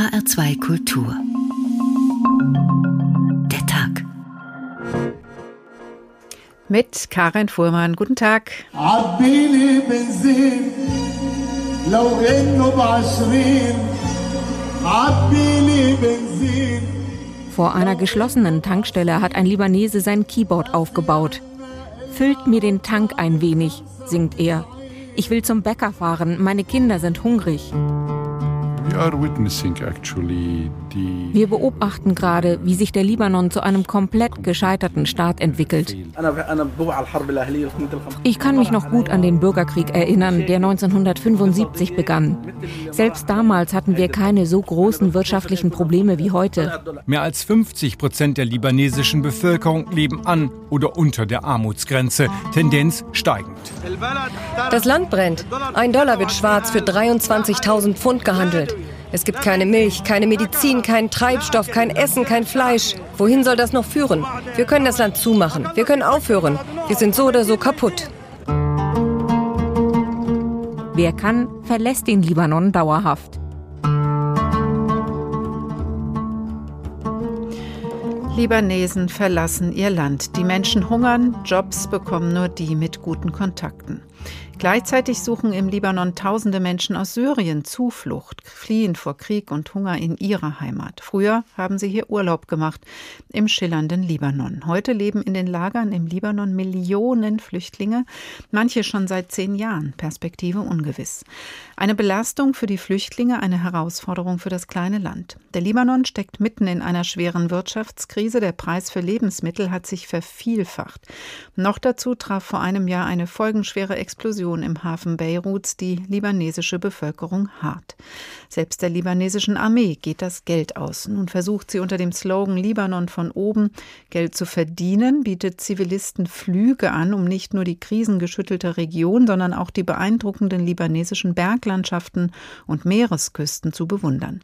HR2 Kultur. Der Tag. Mit Karin Fuhrmann. Guten Tag. Vor einer geschlossenen Tankstelle hat ein Libanese sein Keyboard aufgebaut. Füllt mir den Tank ein wenig, singt er. Ich will zum Bäcker fahren, meine Kinder sind hungrig. Wir beobachten gerade, wie sich der Libanon zu einem komplett gescheiterten Staat entwickelt. Ich kann mich noch gut an den Bürgerkrieg erinnern, der 1975 begann. Selbst damals hatten wir keine so großen wirtschaftlichen Probleme wie heute. Mehr als 50 Prozent der libanesischen Bevölkerung leben an oder unter der Armutsgrenze, Tendenz steigend. Das Land brennt. Ein Dollar wird schwarz für 23.000 Pfund gehandelt. Es gibt keine Milch, keine Medizin, keinen Treibstoff, kein Essen, kein Fleisch. Wohin soll das noch führen? Wir können das Land zumachen. Wir können aufhören. Wir sind so oder so kaputt. Wer kann, verlässt den Libanon dauerhaft. Libanesen verlassen ihr Land. Die Menschen hungern, Jobs bekommen nur die mit guten Kontakten. Gleichzeitig suchen im Libanon tausende Menschen aus Syrien Zuflucht, fliehen vor Krieg und Hunger in ihrer Heimat. Früher haben sie hier Urlaub gemacht im schillernden Libanon. Heute leben in den Lagern im Libanon Millionen Flüchtlinge, manche schon seit zehn Jahren, Perspektive ungewiss. Eine Belastung für die Flüchtlinge, eine Herausforderung für das kleine Land. Der Libanon steckt mitten in einer schweren Wirtschaftskrise. Der Preis für Lebensmittel hat sich vervielfacht. Noch dazu traf vor einem Jahr eine folgenschwere Explosion Situation im Hafen Beiruts die libanesische Bevölkerung hart. Selbst der libanesischen Armee geht das Geld aus. Nun versucht sie unter dem Slogan Libanon von oben Geld zu verdienen, bietet Zivilisten Flüge an, um nicht nur die krisengeschüttelte Region, sondern auch die beeindruckenden libanesischen Berglandschaften und Meeresküsten zu bewundern.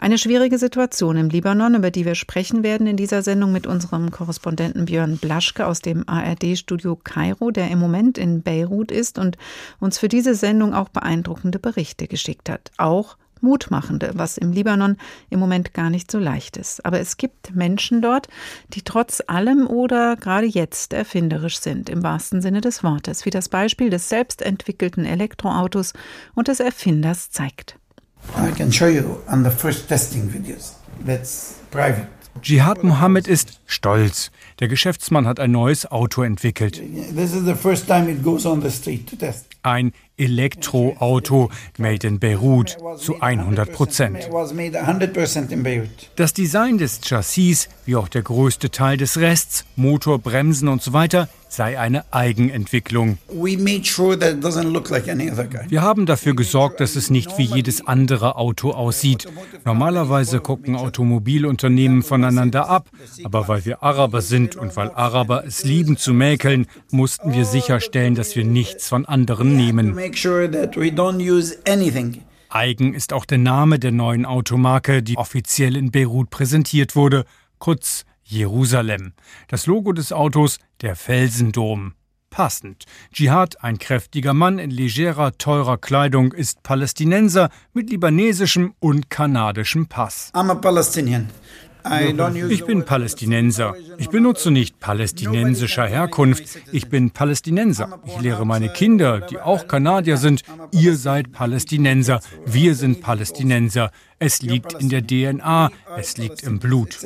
Eine schwierige Situation im Libanon, über die wir sprechen werden in dieser Sendung mit unserem Korrespondenten Björn Blaschke aus dem ARD-Studio Kairo, der im Moment in Beirut ist und uns für diese Sendung auch beeindruckende Berichte geschickt hat. Auch mutmachende, was im Libanon im Moment gar nicht so leicht ist. Aber es gibt Menschen dort, die trotz allem oder gerade jetzt erfinderisch sind, im wahrsten Sinne des Wortes, wie das Beispiel des selbstentwickelten Elektroautos und des Erfinders zeigt. I can show you on the first testing videos. That's private. Jihad Mohammed ist stolz. Der Geschäftsmann hat ein neues Auto entwickelt. This is the first time it goes on the street to test. Ein Elektroauto made in Beirut zu 100 Prozent. Das Design des Chassis, wie auch der größte Teil des Rests, Motor, Bremsen und so weiter, sei eine Eigenentwicklung. Wir haben dafür gesorgt, dass es nicht wie jedes andere Auto aussieht. Normalerweise gucken Automobilunternehmen voneinander ab, aber weil wir Araber sind und weil Araber es lieben zu mäkeln, mussten wir sicherstellen, dass wir nichts von anderen nehmen. Eigen ist auch der Name der neuen Automarke, die offiziell in Beirut präsentiert wurde, kurz Jerusalem. Das Logo des Autos der Felsendom. Passend. Dschihad, ein kräftiger Mann in legerer, teurer Kleidung, ist Palästinenser mit libanesischem und kanadischem Pass. I'm a Palestinian. Ich bin Palästinenser. Ich benutze nicht palästinensischer Herkunft. Ich bin Palästinenser. Ich lehre meine Kinder, die auch Kanadier sind, ihr seid Palästinenser. Wir sind Palästinenser. Es liegt in der DNA. Es liegt im Blut.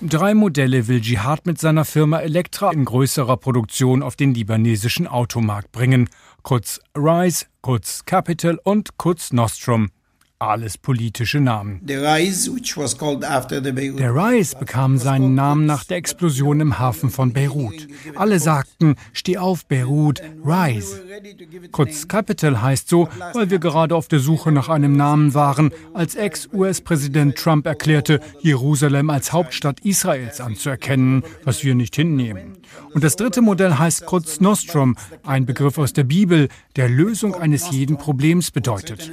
Drei Modelle will Jihad mit seiner Firma Elektra in größerer Produktion auf den libanesischen Automarkt bringen. Kurz Rise, kurz Capital und kurz Nostrum alles politische Namen. Der Rise bekam seinen Namen nach der Explosion im Hafen von Beirut. Alle sagten, steh auf Beirut, Rise. Kurz Capital heißt so, weil wir gerade auf der Suche nach einem Namen waren, als Ex-US-Präsident Trump erklärte, Jerusalem als Hauptstadt Israels anzuerkennen, was wir nicht hinnehmen. Und das dritte Modell heißt kurz Nostrum, ein Begriff aus der Bibel, der Lösung eines jeden Problems bedeutet.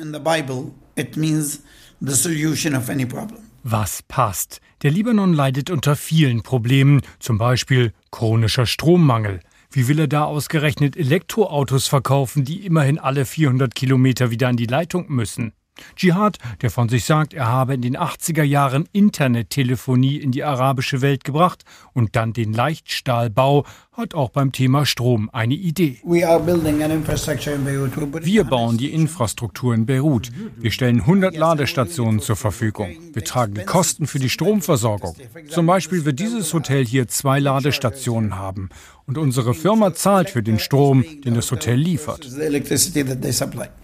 It means the solution of any problem. Was passt? Der Libanon leidet unter vielen Problemen, zum Beispiel chronischer Strommangel. Wie will er da ausgerechnet Elektroautos verkaufen, die immerhin alle 400 Kilometer wieder an die Leitung müssen? Dschihad, der von sich sagt, er habe in den 80er Jahren Internettelefonie in die arabische Welt gebracht und dann den Leichtstahlbau, hat auch beim Thema Strom eine Idee. Wir bauen die Infrastruktur in Beirut. Wir stellen 100 Ladestationen zur Verfügung. Wir tragen die Kosten für die Stromversorgung. Zum Beispiel wird dieses Hotel hier zwei Ladestationen haben. Und unsere Firma zahlt für den Strom, den das Hotel liefert.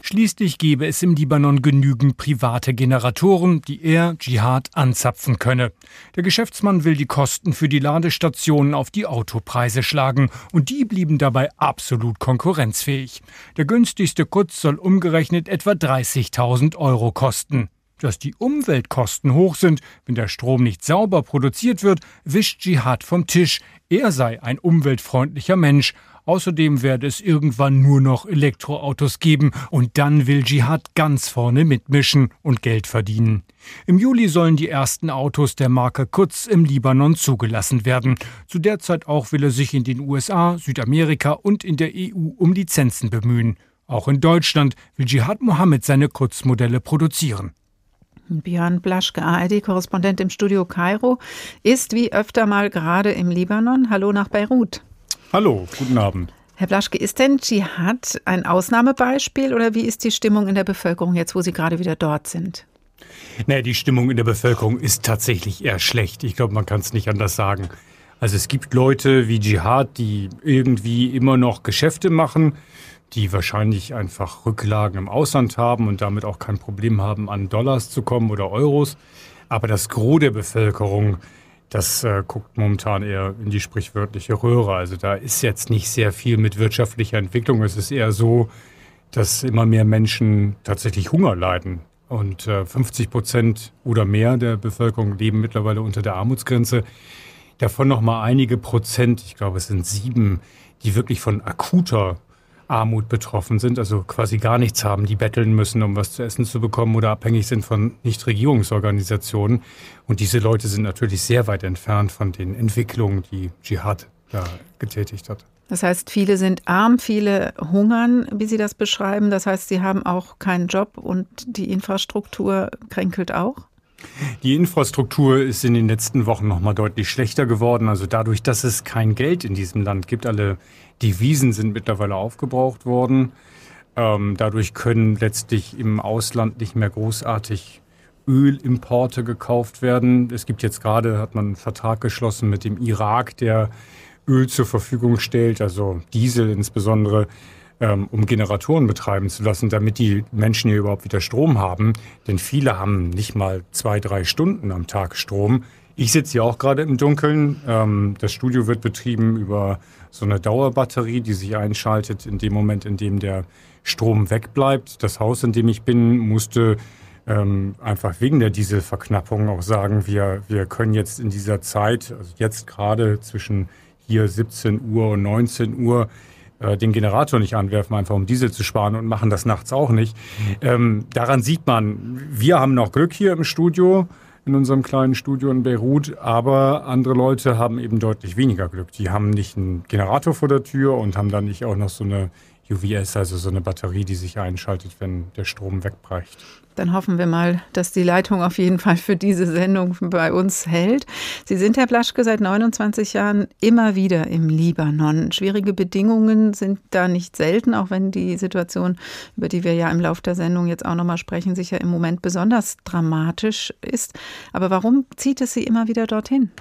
Schließlich gäbe es im Libanon genügend private Generatoren, die er, Dschihad, anzapfen könne. Der Geschäftsmann will die Kosten für die Ladestationen auf die Autopreise schlagen und die blieben dabei absolut konkurrenzfähig. Der günstigste Kutz soll umgerechnet etwa 30.000 Euro kosten. Dass die Umweltkosten hoch sind, wenn der Strom nicht sauber produziert wird, wischt Dschihad vom Tisch. Er sei ein umweltfreundlicher Mensch. Außerdem werde es irgendwann nur noch Elektroautos geben und dann will Dschihad ganz vorne mitmischen und Geld verdienen. Im Juli sollen die ersten Autos der Marke Kutz im Libanon zugelassen werden. Zu der Zeit auch will er sich in den USA, Südamerika und in der EU um Lizenzen bemühen. Auch in Deutschland will Dschihad Mohammed seine Kutzmodelle produzieren. Björn Blaschke, ARD-Korrespondent im Studio Kairo, ist wie öfter mal gerade im Libanon. Hallo nach Beirut. Hallo, guten Abend. Herr Blaschke, ist denn Dschihad ein Ausnahmebeispiel oder wie ist die Stimmung in der Bevölkerung jetzt, wo Sie gerade wieder dort sind? Naja, die Stimmung in der Bevölkerung ist tatsächlich eher schlecht. Ich glaube, man kann es nicht anders sagen. Also es gibt Leute wie Dschihad, die irgendwie immer noch Geschäfte machen, die wahrscheinlich einfach Rücklagen im Ausland haben und damit auch kein Problem haben, an Dollars zu kommen oder Euros. Aber das Gros der Bevölkerung, das äh, guckt momentan eher in die sprichwörtliche Röhre. Also da ist jetzt nicht sehr viel mit wirtschaftlicher Entwicklung. Es ist eher so, dass immer mehr Menschen tatsächlich Hunger leiden. Und äh, 50 Prozent oder mehr der Bevölkerung leben mittlerweile unter der Armutsgrenze. Davon noch mal einige Prozent, ich glaube es sind sieben, die wirklich von akuter Armut betroffen sind, also quasi gar nichts haben, die betteln müssen, um was zu essen zu bekommen oder abhängig sind von Nichtregierungsorganisationen. Und diese Leute sind natürlich sehr weit entfernt von den Entwicklungen, die Dschihad da getätigt hat. Das heißt, viele sind arm, viele hungern, wie Sie das beschreiben. Das heißt, sie haben auch keinen Job und die Infrastruktur kränkelt auch? Die Infrastruktur ist in den letzten Wochen noch mal deutlich schlechter geworden. Also dadurch, dass es kein Geld in diesem Land gibt, alle Devisen sind mittlerweile aufgebraucht worden. Ähm, dadurch können letztlich im Ausland nicht mehr großartig Ölimporte gekauft werden. Es gibt jetzt gerade, hat man einen Vertrag geschlossen mit dem Irak, der Öl zur Verfügung stellt, also Diesel insbesondere ähm, um Generatoren betreiben zu lassen, damit die Menschen hier überhaupt wieder Strom haben. Denn viele haben nicht mal zwei, drei Stunden am Tag Strom. Ich sitze hier auch gerade im Dunkeln. Ähm, das Studio wird betrieben über so eine Dauerbatterie, die sich einschaltet in dem Moment, in dem der Strom wegbleibt. Das Haus, in dem ich bin, musste ähm, einfach wegen der Dieselverknappung auch sagen, wir, wir können jetzt in dieser Zeit, also jetzt gerade zwischen hier 17 Uhr und 19 Uhr, äh, den Generator nicht anwerfen, einfach um Diesel zu sparen und machen das nachts auch nicht. Ähm, daran sieht man, wir haben noch Glück hier im Studio, in unserem kleinen Studio in Beirut, aber andere Leute haben eben deutlich weniger Glück. Die haben nicht einen Generator vor der Tür und haben dann nicht auch noch so eine UVS, also so eine Batterie, die sich einschaltet, wenn der Strom wegbreicht. Dann hoffen wir mal, dass die Leitung auf jeden Fall für diese Sendung bei uns hält. Sie sind, Herr Blaschke, seit 29 Jahren immer wieder im Libanon. Schwierige Bedingungen sind da nicht selten, auch wenn die Situation, über die wir ja im Laufe der Sendung jetzt auch nochmal sprechen, sicher im Moment besonders dramatisch ist. Aber warum zieht es Sie immer wieder dorthin?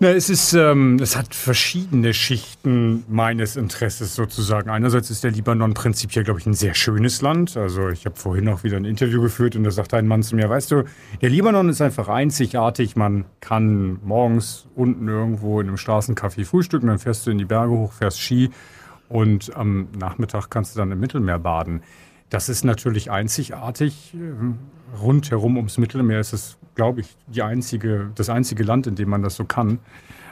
Na, es ist, ähm, es hat verschiedene Schichten meines Interesses sozusagen. Einerseits ist der Libanon prinzipiell, glaube ich, ein sehr schönes Land. Also ich habe vorhin auch wieder ein Interview geführt und da sagte ein Mann zu mir, weißt du, der Libanon ist einfach einzigartig. Man kann morgens unten irgendwo in einem Straßencafé frühstücken, dann fährst du in die Berge hoch, fährst Ski und am Nachmittag kannst du dann im Mittelmeer baden. Das ist natürlich einzigartig. Rundherum ums Mittelmeer ist es, glaube ich, die einzige, das einzige Land, in dem man das so kann.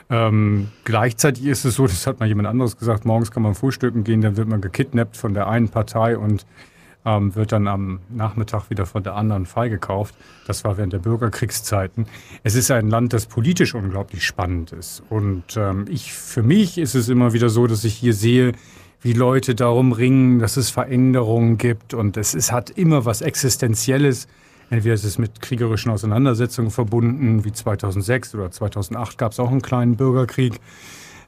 Ähm, gleichzeitig ist es so, das hat mal jemand anderes gesagt, morgens kann man frühstücken gehen, dann wird man gekidnappt von der einen Partei und ähm, wird dann am Nachmittag wieder von der anderen freigekauft. Das war während der Bürgerkriegszeiten. Es ist ein Land, das politisch unglaublich spannend ist. Und ähm, ich, für mich ist es immer wieder so, dass ich hier sehe, wie Leute darum ringen, dass es Veränderungen gibt und es, es hat immer was Existenzielles. Entweder ist es mit kriegerischen Auseinandersetzungen verbunden, wie 2006 oder 2008 gab es auch einen kleinen Bürgerkrieg.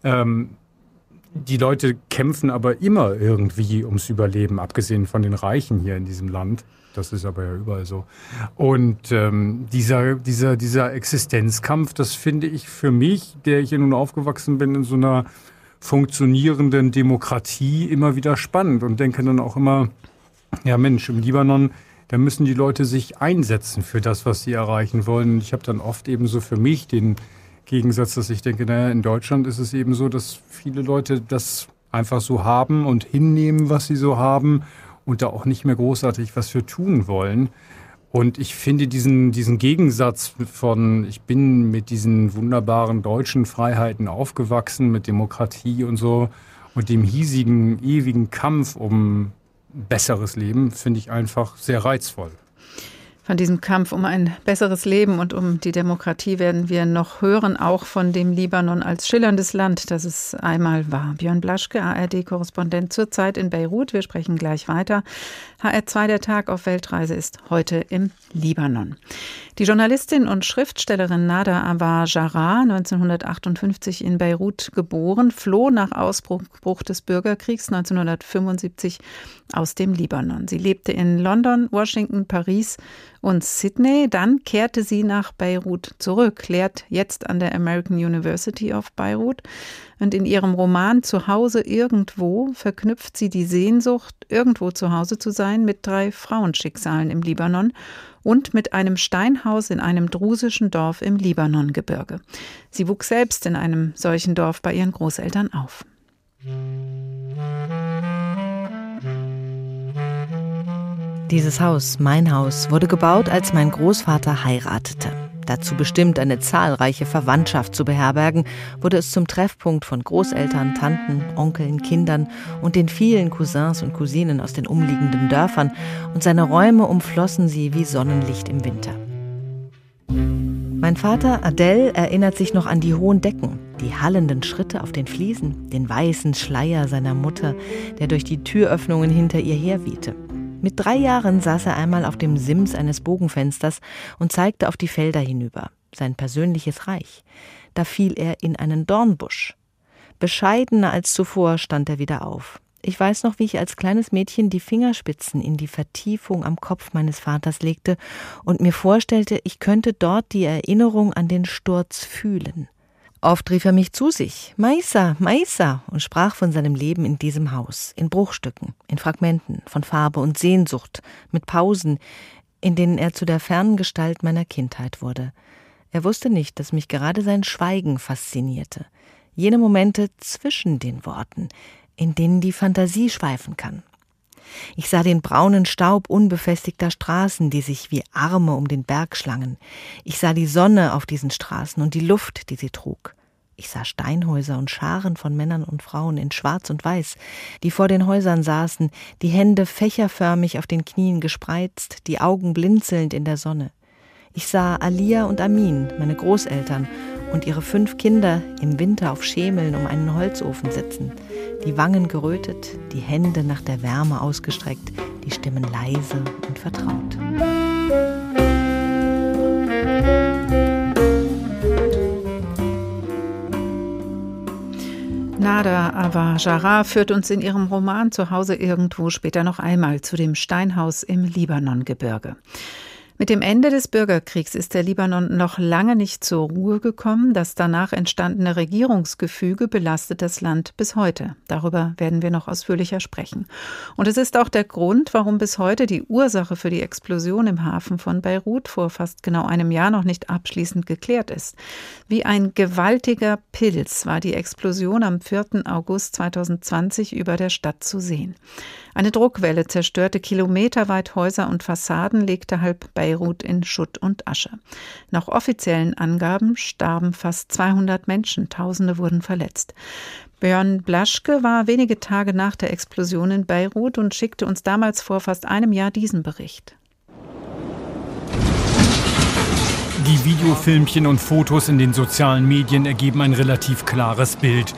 Ähm, die Leute kämpfen aber immer irgendwie ums Überleben, abgesehen von den Reichen hier in diesem Land. Das ist aber ja überall so. Und ähm, dieser, dieser, dieser Existenzkampf, das finde ich für mich, der ich ja nun aufgewachsen bin in so einer funktionierenden Demokratie, immer wieder spannend und denke dann auch immer, ja Mensch, im Libanon, da müssen die Leute sich einsetzen für das, was sie erreichen wollen. Ich habe dann oft eben so für mich den Gegensatz, dass ich denke, naja, in Deutschland ist es eben so, dass viele Leute das einfach so haben und hinnehmen, was sie so haben und da auch nicht mehr großartig was für tun wollen. Und ich finde diesen, diesen Gegensatz von, ich bin mit diesen wunderbaren deutschen Freiheiten aufgewachsen, mit Demokratie und so, und dem hiesigen, ewigen Kampf um besseres Leben, finde ich einfach sehr reizvoll. Von diesem Kampf um ein besseres Leben und um die Demokratie werden wir noch hören, auch von dem Libanon als schillerndes Land, das es einmal war. Björn Blaschke, ARD-Korrespondent zurzeit in Beirut. Wir sprechen gleich weiter. HR2 der Tag auf Weltreise ist heute im Libanon. Die Journalistin und Schriftstellerin Nada Avar Jarrah, 1958 in Beirut geboren, floh nach Ausbruch des Bürgerkriegs 1975 aus dem Libanon. Sie lebte in London, Washington, Paris und Sydney. Dann kehrte sie nach Beirut zurück, lehrt jetzt an der American University of Beirut. Und in ihrem Roman Zuhause irgendwo verknüpft sie die Sehnsucht, irgendwo zu Hause zu sein, mit drei Frauenschicksalen im Libanon und mit einem Steinhaus in einem drusischen Dorf im Libanongebirge. Sie wuchs selbst in einem solchen Dorf bei ihren Großeltern auf. Dieses Haus, mein Haus, wurde gebaut, als mein Großvater heiratete. Dazu bestimmt, eine zahlreiche Verwandtschaft zu beherbergen, wurde es zum Treffpunkt von Großeltern, Tanten, Onkeln, Kindern und den vielen Cousins und Cousinen aus den umliegenden Dörfern, und seine Räume umflossen sie wie Sonnenlicht im Winter. Mein Vater Adele erinnert sich noch an die hohen Decken, die hallenden Schritte auf den Fliesen, den weißen Schleier seiner Mutter, der durch die Türöffnungen hinter ihr herwehte. Mit drei Jahren saß er einmal auf dem Sims eines Bogenfensters und zeigte auf die Felder hinüber, sein persönliches Reich. Da fiel er in einen Dornbusch. Bescheidener als zuvor stand er wieder auf. Ich weiß noch, wie ich als kleines Mädchen die Fingerspitzen in die Vertiefung am Kopf meines Vaters legte und mir vorstellte, ich könnte dort die Erinnerung an den Sturz fühlen. Oft rief er mich zu sich, Maisa, Maisa, und sprach von seinem Leben in diesem Haus, in Bruchstücken, in Fragmenten, von Farbe und Sehnsucht, mit Pausen, in denen er zu der fernen Gestalt meiner Kindheit wurde. Er wusste nicht, dass mich gerade sein Schweigen faszinierte, jene Momente zwischen den Worten, in denen die Fantasie schweifen kann, ich sah den braunen Staub unbefestigter Straßen, die sich wie Arme um den Berg schlangen. Ich sah die Sonne auf diesen Straßen und die Luft, die sie trug. Ich sah Steinhäuser und Scharen von Männern und Frauen in Schwarz und Weiß, die vor den Häusern saßen, die Hände fächerförmig auf den Knien gespreizt, die Augen blinzelnd in der Sonne. Ich sah Alia und Amin, meine Großeltern, und ihre fünf Kinder im Winter auf Schemeln um einen Holzofen sitzen, die Wangen gerötet, die Hände nach der Wärme ausgestreckt, die Stimmen leise und vertraut. Nada Avajara führt uns in ihrem Roman Zuhause irgendwo später noch einmal zu dem Steinhaus im Libanongebirge. Mit dem Ende des Bürgerkriegs ist der Libanon noch lange nicht zur Ruhe gekommen. Das danach entstandene Regierungsgefüge belastet das Land bis heute. Darüber werden wir noch ausführlicher sprechen. Und es ist auch der Grund, warum bis heute die Ursache für die Explosion im Hafen von Beirut vor fast genau einem Jahr noch nicht abschließend geklärt ist. Wie ein gewaltiger Pilz war die Explosion am 4. August 2020 über der Stadt zu sehen. Eine Druckwelle zerstörte kilometerweit Häuser und Fassaden, legte halb Beirut in Schutt und Asche. Nach offiziellen Angaben starben fast 200 Menschen, Tausende wurden verletzt. Björn Blaschke war wenige Tage nach der Explosion in Beirut und schickte uns damals vor fast einem Jahr diesen Bericht. Die Videofilmchen und Fotos in den sozialen Medien ergeben ein relativ klares Bild.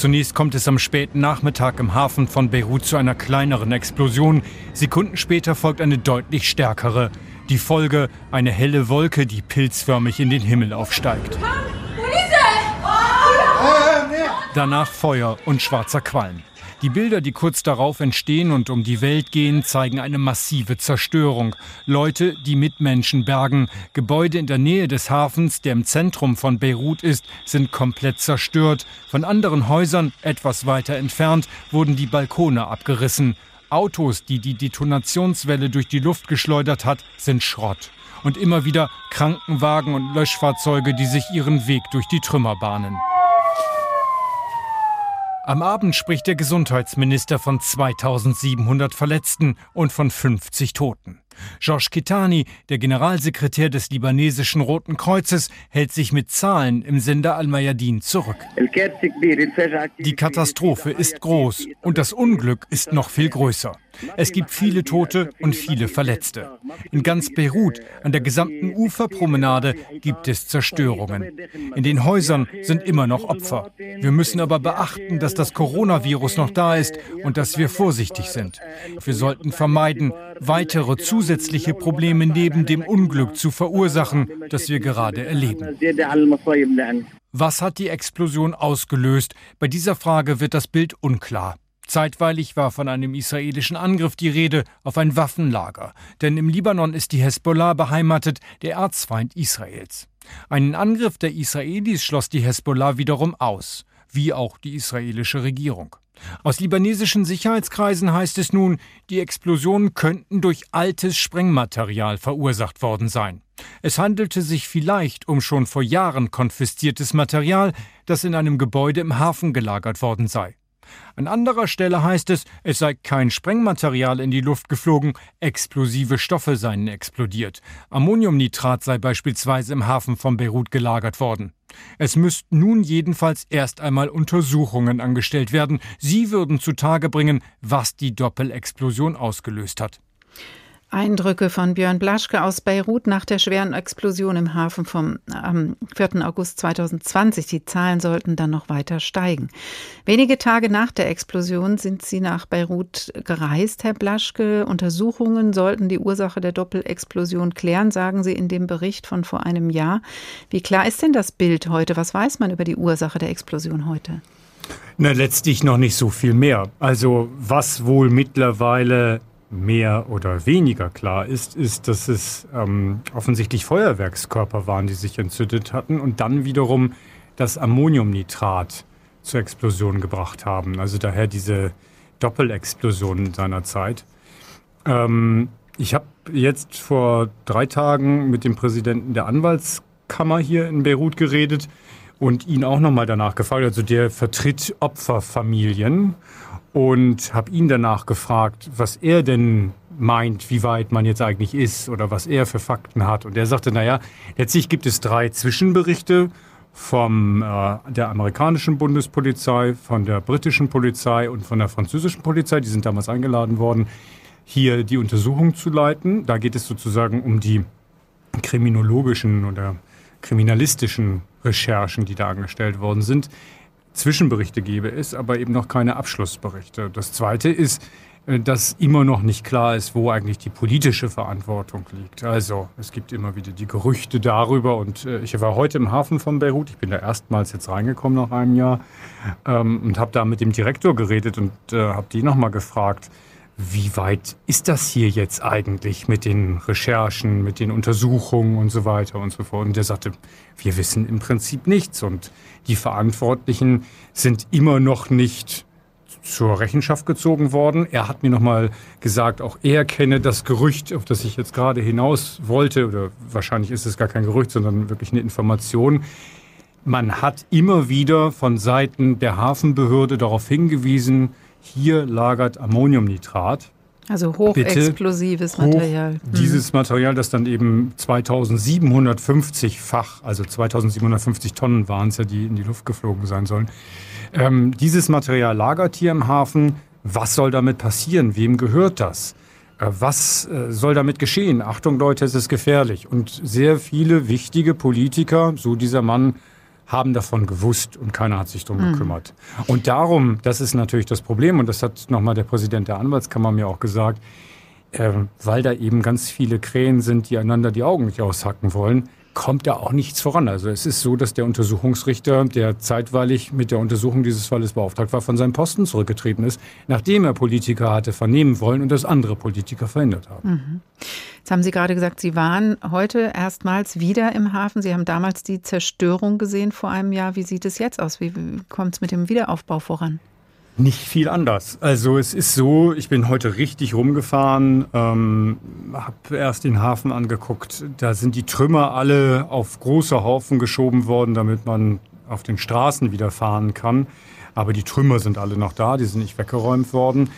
Zunächst kommt es am späten Nachmittag im Hafen von Beirut zu einer kleineren Explosion. Sekunden später folgt eine deutlich stärkere. Die Folge eine helle Wolke, die pilzförmig in den Himmel aufsteigt. Danach Feuer und schwarzer Qualm. Die Bilder, die kurz darauf entstehen und um die Welt gehen, zeigen eine massive Zerstörung. Leute, die Mitmenschen bergen. Gebäude in der Nähe des Hafens, der im Zentrum von Beirut ist, sind komplett zerstört. Von anderen Häusern, etwas weiter entfernt, wurden die Balkone abgerissen. Autos, die die Detonationswelle durch die Luft geschleudert hat, sind Schrott. Und immer wieder Krankenwagen und Löschfahrzeuge, die sich ihren Weg durch die Trümmer bahnen. Am Abend spricht der Gesundheitsminister von 2700 Verletzten und von 50 Toten. Georges Kitani, der Generalsekretär des libanesischen Roten Kreuzes, hält sich mit Zahlen im Sender Al-Mayadin zurück. Die Katastrophe ist groß und das Unglück ist noch viel größer. Es gibt viele Tote und viele Verletzte. In ganz Beirut, an der gesamten Uferpromenade, gibt es Zerstörungen. In den Häusern sind immer noch Opfer. Wir müssen aber beachten, dass das Coronavirus noch da ist und dass wir vorsichtig sind. Wir sollten vermeiden, weitere zusätzliche Probleme neben dem Unglück zu verursachen, das wir gerade erleben. Was hat die Explosion ausgelöst? Bei dieser Frage wird das Bild unklar. Zeitweilig war von einem israelischen Angriff die Rede auf ein Waffenlager, denn im Libanon ist die Hezbollah beheimatet, der Erzfeind Israels. Einen Angriff der Israelis schloss die Hezbollah wiederum aus, wie auch die israelische Regierung. Aus libanesischen Sicherheitskreisen heißt es nun, die Explosionen könnten durch altes Sprengmaterial verursacht worden sein. Es handelte sich vielleicht um schon vor Jahren konfisziertes Material, das in einem Gebäude im Hafen gelagert worden sei. An anderer Stelle heißt es, es sei kein Sprengmaterial in die Luft geflogen, explosive Stoffe seien explodiert. Ammoniumnitrat sei beispielsweise im Hafen von Beirut gelagert worden. Es müssten nun jedenfalls erst einmal Untersuchungen angestellt werden. Sie würden zutage bringen, was die Doppelexplosion ausgelöst hat. Eindrücke von Björn Blaschke aus Beirut nach der schweren Explosion im Hafen vom am 4. August 2020. Die Zahlen sollten dann noch weiter steigen. Wenige Tage nach der Explosion sind Sie nach Beirut gereist, Herr Blaschke. Untersuchungen sollten die Ursache der Doppelexplosion klären, sagen Sie in dem Bericht von vor einem Jahr. Wie klar ist denn das Bild heute? Was weiß man über die Ursache der Explosion heute? Na, letztlich noch nicht so viel mehr. Also was wohl mittlerweile mehr oder weniger klar ist, ist, dass es ähm, offensichtlich Feuerwerkskörper waren, die sich entzündet hatten und dann wiederum das Ammoniumnitrat zur Explosion gebracht haben. Also daher diese Doppelexplosion seiner Zeit. Ähm, ich habe jetzt vor drei Tagen mit dem Präsidenten der Anwaltskammer hier in Beirut geredet und ihn auch nochmal danach gefragt. Also der vertritt Opferfamilien und habe ihn danach gefragt, was er denn meint, wie weit man jetzt eigentlich ist oder was er für Fakten hat. Und er sagte, naja, letztlich gibt es drei Zwischenberichte von äh, der amerikanischen Bundespolizei, von der britischen Polizei und von der französischen Polizei. Die sind damals eingeladen worden, hier die Untersuchung zu leiten. Da geht es sozusagen um die kriminologischen oder kriminalistischen Recherchen, die da angestellt worden sind. Zwischenberichte gebe es, aber eben noch keine Abschlussberichte. Das Zweite ist, äh, dass immer noch nicht klar ist, wo eigentlich die politische Verantwortung liegt. Also es gibt immer wieder die Gerüchte darüber und äh, ich war heute im Hafen von Beirut, ich bin da erstmals jetzt reingekommen nach einem Jahr ähm, und habe da mit dem Direktor geredet und äh, habe die nochmal gefragt, wie weit ist das hier jetzt eigentlich mit den Recherchen, mit den Untersuchungen und so weiter und so fort? Und der sagte, wir wissen im Prinzip nichts und die Verantwortlichen sind immer noch nicht zur Rechenschaft gezogen worden. Er hat mir nochmal gesagt, auch er kenne das Gerücht, auf das ich jetzt gerade hinaus wollte, oder wahrscheinlich ist es gar kein Gerücht, sondern wirklich eine Information. Man hat immer wieder von Seiten der Hafenbehörde darauf hingewiesen, hier lagert Ammoniumnitrat. Also hochexplosives hoch Material. Mhm. Dieses Material, das dann eben 2750-fach, also 2750 Tonnen waren es ja, die in die Luft geflogen sein sollen. Ähm, dieses Material lagert hier im Hafen. Was soll damit passieren? Wem gehört das? Äh, was äh, soll damit geschehen? Achtung Leute, es ist gefährlich. Und sehr viele wichtige Politiker, so dieser Mann, haben davon gewusst und keiner hat sich darum mhm. gekümmert. Und darum, das ist natürlich das Problem, und das hat nochmal der Präsident der Anwaltskammer mir auch gesagt, äh, weil da eben ganz viele Krähen sind, die einander die Augen nicht aushacken wollen, kommt da auch nichts voran. Also es ist so, dass der Untersuchungsrichter, der zeitweilig mit der Untersuchung dieses Falles beauftragt war, von seinem Posten zurückgetreten ist, nachdem er Politiker hatte vernehmen wollen und das andere Politiker verhindert haben. Mhm. Jetzt haben Sie gerade gesagt, Sie waren heute erstmals wieder im Hafen. Sie haben damals die Zerstörung gesehen vor einem Jahr. Wie sieht es jetzt aus? Wie kommt es mit dem Wiederaufbau voran? Nicht viel anders. Also es ist so, ich bin heute richtig rumgefahren, ähm, habe erst den Hafen angeguckt. Da sind die Trümmer alle auf große Haufen geschoben worden, damit man auf den Straßen wieder fahren kann. Aber die Trümmer sind alle noch da, die sind nicht weggeräumt worden.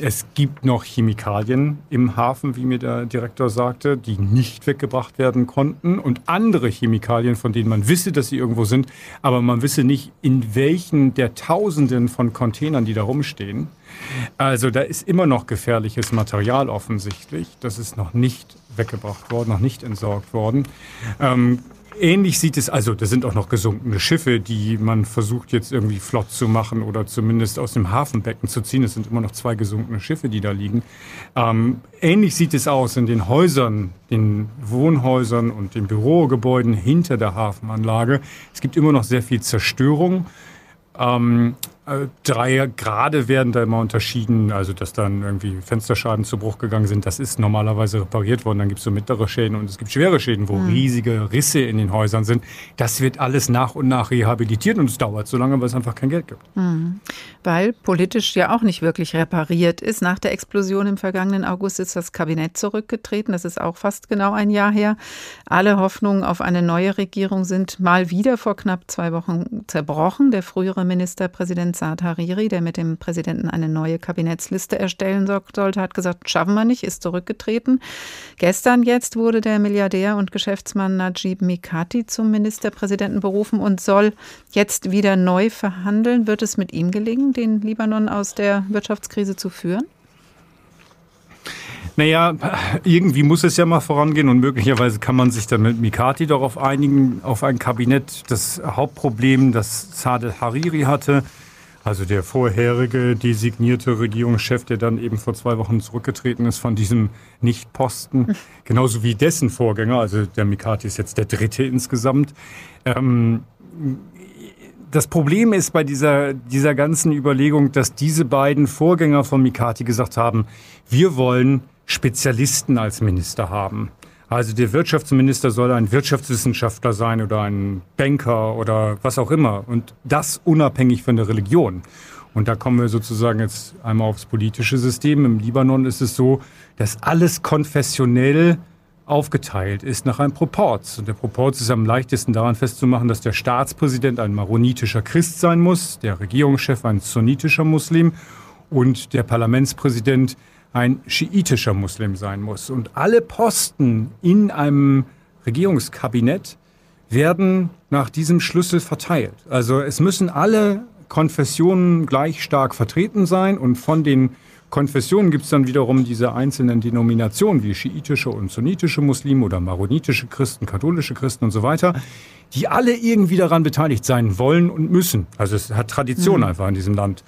Es gibt noch Chemikalien im Hafen, wie mir der Direktor sagte, die nicht weggebracht werden konnten und andere Chemikalien, von denen man wisse, dass sie irgendwo sind, aber man wisse nicht, in welchen der Tausenden von Containern, die da rumstehen. Also da ist immer noch gefährliches Material offensichtlich. Das ist noch nicht weggebracht worden, noch nicht entsorgt worden. Ähm, Ähnlich sieht es, also da sind auch noch gesunkene Schiffe, die man versucht jetzt irgendwie flott zu machen oder zumindest aus dem Hafenbecken zu ziehen. Es sind immer noch zwei gesunkene Schiffe, die da liegen. Ähm, ähnlich sieht es aus in den Häusern, den Wohnhäusern und den Bürogebäuden hinter der Hafenanlage. Es gibt immer noch sehr viel Zerstörung. Ähm, äh, drei Grade werden da immer unterschieden, also dass dann irgendwie Fensterschaden zu Bruch gegangen sind. Das ist normalerweise repariert worden. Dann gibt es so mittlere Schäden und es gibt schwere Schäden, wo mhm. riesige Risse in den Häusern sind. Das wird alles nach und nach rehabilitiert und es dauert so lange, weil es einfach kein Geld gibt. Mhm. Weil politisch ja auch nicht wirklich repariert ist. Nach der Explosion im vergangenen August ist das Kabinett zurückgetreten. Das ist auch fast genau ein Jahr her. Alle Hoffnungen auf eine neue Regierung sind mal wieder vor knapp zwei Wochen zerbrochen. Der frühere Ministerpräsident Saad Hariri, der mit dem Präsidenten eine neue Kabinettsliste erstellen sollte, hat gesagt, schaffen wir nicht, ist zurückgetreten. Gestern jetzt wurde der Milliardär und Geschäftsmann Najib Mikati zum Ministerpräsidenten berufen und soll jetzt wieder neu verhandeln. Wird es mit ihm gelingen, den Libanon aus der Wirtschaftskrise zu führen? Naja, irgendwie muss es ja mal vorangehen und möglicherweise kann man sich dann mit Mikati darauf einigen, auf ein Kabinett. Das Hauptproblem, das Sadel Hariri hatte, also der vorherige designierte Regierungschef, der dann eben vor zwei Wochen zurückgetreten ist von diesem Nichtposten, genauso wie dessen Vorgänger, also der Mikati ist jetzt der dritte insgesamt. Ähm, das Problem ist bei dieser, dieser ganzen Überlegung, dass diese beiden Vorgänger von Mikati gesagt haben, wir wollen Spezialisten als Minister haben. Also der Wirtschaftsminister soll ein Wirtschaftswissenschaftler sein oder ein Banker oder was auch immer. Und das unabhängig von der Religion. Und da kommen wir sozusagen jetzt einmal aufs politische System. Im Libanon ist es so, dass alles konfessionell aufgeteilt ist nach einem Proporz. Und der Proporz ist am leichtesten daran festzumachen, dass der Staatspräsident ein maronitischer Christ sein muss, der Regierungschef ein sunnitischer Muslim und der Parlamentspräsident ein schiitischer Muslim sein muss. Und alle Posten in einem Regierungskabinett werden nach diesem Schlüssel verteilt. Also es müssen alle Konfessionen gleich stark vertreten sein und von den Konfessionen gibt es dann wiederum diese einzelnen Denominationen wie schiitische und sunnitische Muslime oder maronitische Christen, katholische Christen und so weiter, die alle irgendwie daran beteiligt sein wollen und müssen. Also es hat Tradition mhm. einfach in diesem Land.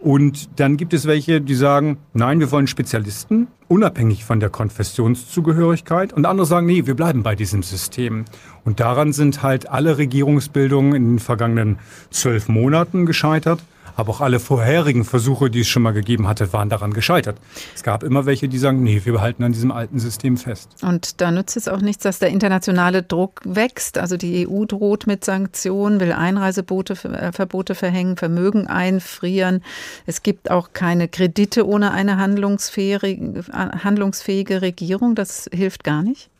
Und dann gibt es welche, die sagen, nein, wir wollen Spezialisten, unabhängig von der Konfessionszugehörigkeit. Und andere sagen, nee, wir bleiben bei diesem System. Und daran sind halt alle Regierungsbildungen in den vergangenen zwölf Monaten gescheitert. Aber auch alle vorherigen Versuche, die es schon mal gegeben hatte, waren daran gescheitert. Es gab immer welche, die sagen, nee, wir behalten an diesem alten System fest. Und da nützt es auch nichts, dass der internationale Druck wächst. Also die EU droht mit Sanktionen, will Einreiseverbote äh, verhängen, Vermögen einfrieren. Es gibt auch keine Kredite ohne eine handlungsfähige, handlungsfähige Regierung. Das hilft gar nicht.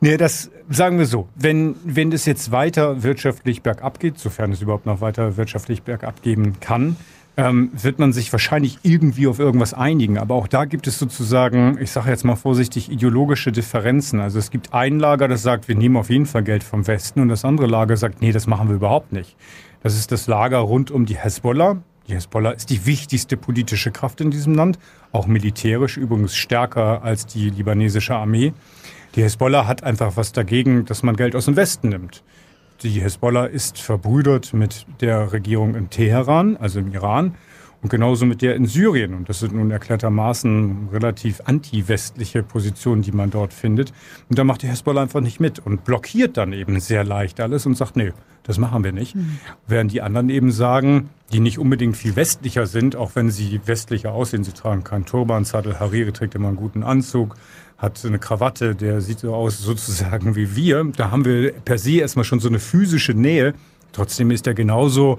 Nee, das sagen wir so. Wenn, wenn es jetzt weiter wirtschaftlich bergab geht, sofern es überhaupt noch weiter wirtschaftlich bergab gehen kann, ähm, wird man sich wahrscheinlich irgendwie auf irgendwas einigen. Aber auch da gibt es sozusagen, ich sage jetzt mal vorsichtig, ideologische Differenzen. Also es gibt ein Lager, das sagt, wir nehmen auf jeden Fall Geld vom Westen und das andere Lager sagt, nee, das machen wir überhaupt nicht. Das ist das Lager rund um die Hezbollah. Die Hezbollah ist die wichtigste politische Kraft in diesem Land, auch militärisch übrigens stärker als die libanesische Armee. Die Hezbollah hat einfach was dagegen, dass man Geld aus dem Westen nimmt. Die Hezbollah ist verbrüdert mit der Regierung in Teheran, also im Iran. Und genauso mit der in Syrien. Und das sind nun erklärtermaßen relativ anti-westliche Positionen, die man dort findet. Und da macht die Hezbollah einfach nicht mit und blockiert dann eben sehr leicht alles und sagt, nee, das machen wir nicht. Mhm. Während die anderen eben sagen, die nicht unbedingt viel westlicher sind, auch wenn sie westlicher aussehen. Sie tragen keinen Turban, Sadel Hariri trägt immer einen guten Anzug, hat eine Krawatte, der sieht so aus sozusagen wie wir. Da haben wir per se erstmal schon so eine physische Nähe. Trotzdem ist er genauso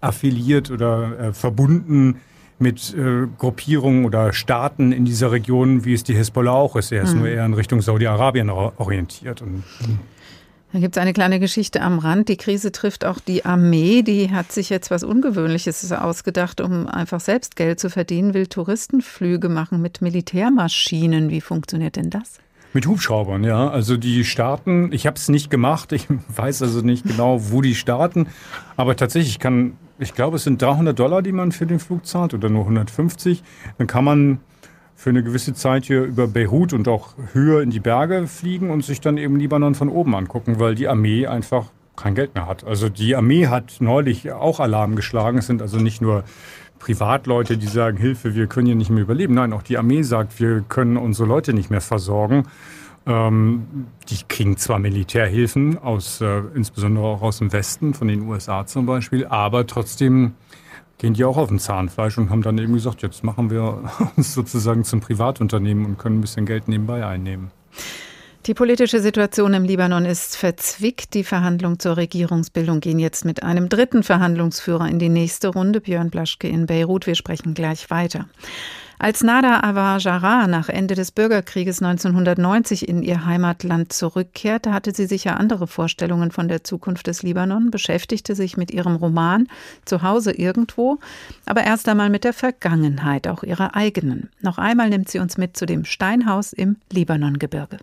affiliiert oder äh, verbunden mit äh, Gruppierungen oder Staaten in dieser Region, wie es die Hisbollah auch ist. Er ist mhm. nur eher in Richtung Saudi-Arabien orientiert. Und, da gibt es eine kleine Geschichte am Rand. Die Krise trifft auch die Armee. Die hat sich jetzt was Ungewöhnliches ausgedacht, um einfach selbst Geld zu verdienen, will Touristenflüge machen mit Militärmaschinen. Wie funktioniert denn das? Mit Hubschraubern, ja. Also die starten, ich habe es nicht gemacht, ich weiß also nicht genau, wo die starten, aber tatsächlich kann, ich glaube, es sind 300 Dollar, die man für den Flug zahlt oder nur 150. Dann kann man für eine gewisse Zeit hier über Beirut und auch höher in die Berge fliegen und sich dann eben Libanon von oben angucken, weil die Armee einfach kein Geld mehr hat. Also die Armee hat neulich auch Alarm geschlagen. Es sind also nicht nur Privatleute, die sagen, Hilfe, wir können hier nicht mehr überleben. Nein, auch die Armee sagt, wir können unsere Leute nicht mehr versorgen. Ähm, die kriegen zwar Militärhilfen, aus, äh, insbesondere auch aus dem Westen, von den USA zum Beispiel, aber trotzdem gehen die auch auf dem Zahnfleisch und haben dann eben gesagt, jetzt machen wir uns sozusagen zum Privatunternehmen und können ein bisschen Geld nebenbei einnehmen. Die politische Situation im Libanon ist verzwickt. Die Verhandlungen zur Regierungsbildung gehen jetzt mit einem dritten Verhandlungsführer in die nächste Runde, Björn Blaschke in Beirut. Wir sprechen gleich weiter. Als Nada Avar Jarrah nach Ende des Bürgerkrieges 1990 in ihr Heimatland zurückkehrte, hatte sie sicher andere Vorstellungen von der Zukunft des Libanon, beschäftigte sich mit ihrem Roman zu Hause irgendwo, aber erst einmal mit der Vergangenheit, auch ihrer eigenen. Noch einmal nimmt sie uns mit zu dem Steinhaus im Libanongebirge.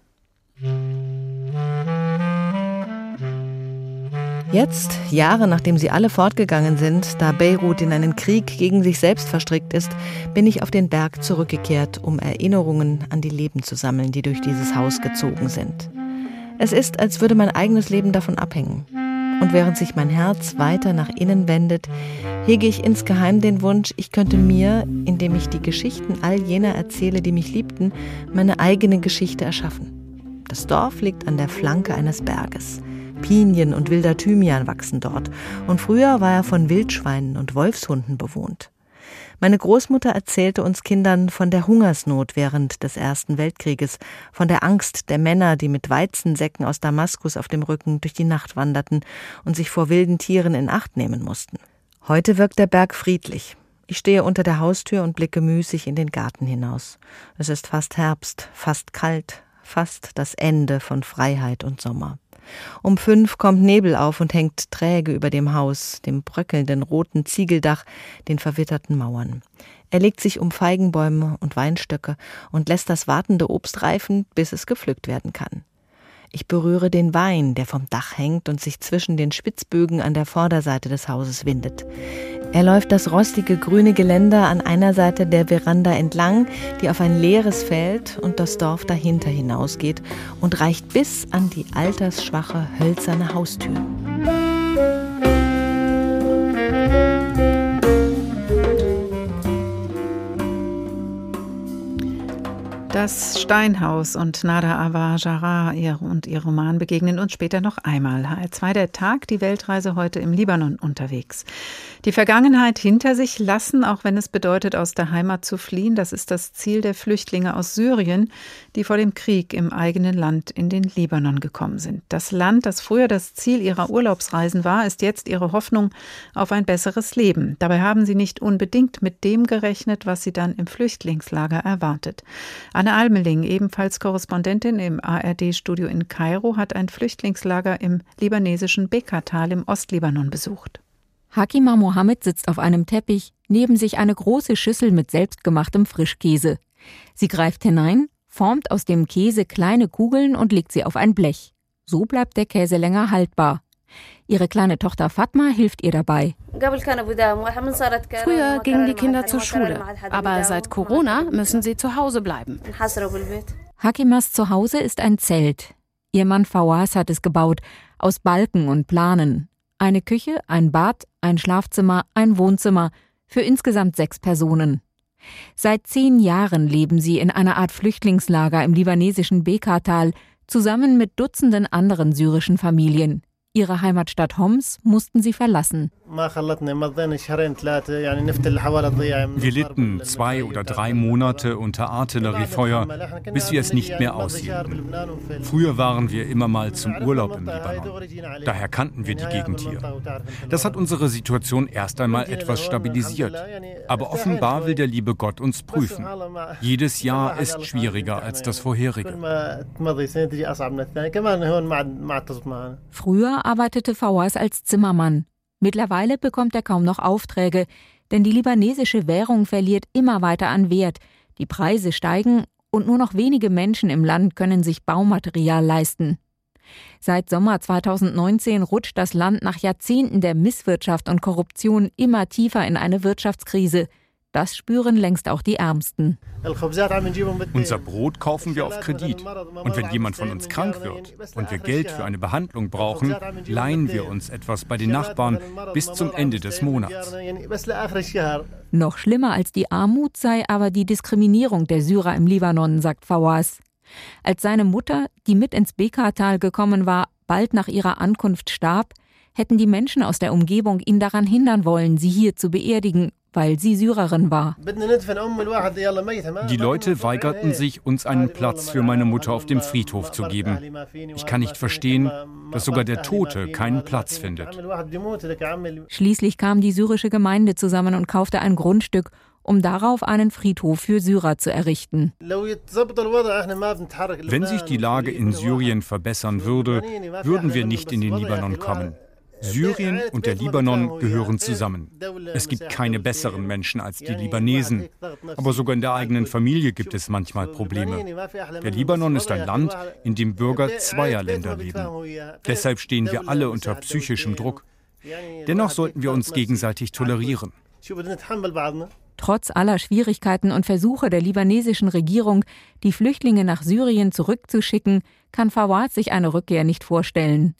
Jetzt, Jahre nachdem sie alle fortgegangen sind, da Beirut in einen Krieg gegen sich selbst verstrickt ist, bin ich auf den Berg zurückgekehrt, um Erinnerungen an die Leben zu sammeln, die durch dieses Haus gezogen sind. Es ist, als würde mein eigenes Leben davon abhängen. Und während sich mein Herz weiter nach innen wendet, hege ich insgeheim den Wunsch, ich könnte mir, indem ich die Geschichten all jener erzähle, die mich liebten, meine eigene Geschichte erschaffen. Das Dorf liegt an der Flanke eines Berges. Pinien und wilder Thymian wachsen dort, und früher war er von Wildschweinen und Wolfshunden bewohnt. Meine Großmutter erzählte uns Kindern von der Hungersnot während des Ersten Weltkrieges, von der Angst der Männer, die mit Weizensäcken aus Damaskus auf dem Rücken durch die Nacht wanderten und sich vor wilden Tieren in Acht nehmen mussten. Heute wirkt der Berg friedlich. Ich stehe unter der Haustür und blicke müßig in den Garten hinaus. Es ist fast Herbst, fast kalt, fast das Ende von Freiheit und Sommer. Um fünf kommt Nebel auf und hängt träge über dem Haus, dem bröckelnden roten Ziegeldach, den verwitterten Mauern. Er legt sich um Feigenbäume und Weinstöcke und lässt das wartende Obst reifen, bis es gepflückt werden kann. Ich berühre den Wein, der vom Dach hängt und sich zwischen den Spitzbögen an der Vorderseite des Hauses windet. Er läuft das rostige grüne Geländer an einer Seite der Veranda entlang, die auf ein leeres Feld und das Dorf dahinter hinausgeht und reicht bis an die altersschwache hölzerne Haustür. Das Steinhaus und Nada Awajara und ihr Roman begegnen uns später noch einmal. HR2 der Tag, die Weltreise heute im Libanon unterwegs. Die Vergangenheit hinter sich lassen, auch wenn es bedeutet, aus der Heimat zu fliehen, das ist das Ziel der Flüchtlinge aus Syrien, die vor dem Krieg im eigenen Land in den Libanon gekommen sind. Das Land, das früher das Ziel ihrer Urlaubsreisen war, ist jetzt ihre Hoffnung auf ein besseres Leben. Dabei haben sie nicht unbedingt mit dem gerechnet, was sie dann im Flüchtlingslager erwartet. Anne Almeling, ebenfalls Korrespondentin im ARD-Studio in Kairo, hat ein Flüchtlingslager im libanesischen Bekatal im Ostlibanon besucht. Hakima Mohammed sitzt auf einem Teppich, neben sich eine große Schüssel mit selbstgemachtem Frischkäse. Sie greift hinein, formt aus dem Käse kleine Kugeln und legt sie auf ein Blech. So bleibt der Käse länger haltbar. Ihre kleine Tochter Fatma hilft ihr dabei. Früher gingen die Kinder zur Schule, aber seit Corona müssen sie zu Hause bleiben. Hakimas Zuhause ist ein Zelt. Ihr Mann Fawaz hat es gebaut, aus Balken und Planen. Eine Küche, ein Bad, ein Schlafzimmer, ein Wohnzimmer für insgesamt sechs Personen. Seit zehn Jahren leben sie in einer Art Flüchtlingslager im libanesischen Bekatal zusammen mit Dutzenden anderen syrischen Familien. Ihre Heimatstadt Homs mussten sie verlassen. Wir litten zwei oder drei Monate unter Artilleriefeuer, bis wir es nicht mehr aushielten. Früher waren wir immer mal zum Urlaub im Libanon. Daher kannten wir die Gegend hier. Das hat unsere Situation erst einmal etwas stabilisiert. Aber offenbar will der liebe Gott uns prüfen. Jedes Jahr ist schwieriger als das vorherige. Früher arbeitete Fawaz als Zimmermann. Mittlerweile bekommt er kaum noch Aufträge, denn die libanesische Währung verliert immer weiter an Wert, die Preise steigen und nur noch wenige Menschen im Land können sich Baumaterial leisten. Seit Sommer 2019 rutscht das Land nach Jahrzehnten der Misswirtschaft und Korruption immer tiefer in eine Wirtschaftskrise. Das spüren längst auch die Ärmsten. Unser Brot kaufen wir auf Kredit. Und wenn jemand von uns krank wird und wir Geld für eine Behandlung brauchen, leihen wir uns etwas bei den Nachbarn bis zum Ende des Monats. Noch schlimmer als die Armut sei aber die Diskriminierung der Syrer im Libanon, sagt Fawaz. Als seine Mutter, die mit ins Bekatal gekommen war, bald nach ihrer Ankunft starb, hätten die Menschen aus der Umgebung ihn daran hindern wollen, sie hier zu beerdigen weil sie Syrerin war. Die Leute weigerten sich, uns einen Platz für meine Mutter auf dem Friedhof zu geben. Ich kann nicht verstehen, dass sogar der Tote keinen Platz findet. Schließlich kam die syrische Gemeinde zusammen und kaufte ein Grundstück, um darauf einen Friedhof für Syrer zu errichten. Wenn sich die Lage in Syrien verbessern würde, würden wir nicht in den Libanon kommen. Syrien und der Libanon gehören zusammen. Es gibt keine besseren Menschen als die Libanesen, aber sogar in der eigenen Familie gibt es manchmal Probleme. Der Libanon ist ein Land, in dem Bürger zweier Länder leben. Deshalb stehen wir alle unter psychischem Druck. Dennoch sollten wir uns gegenseitig tolerieren. Trotz aller Schwierigkeiten und Versuche der libanesischen Regierung, die Flüchtlinge nach Syrien zurückzuschicken, kann Fawad sich eine Rückkehr nicht vorstellen.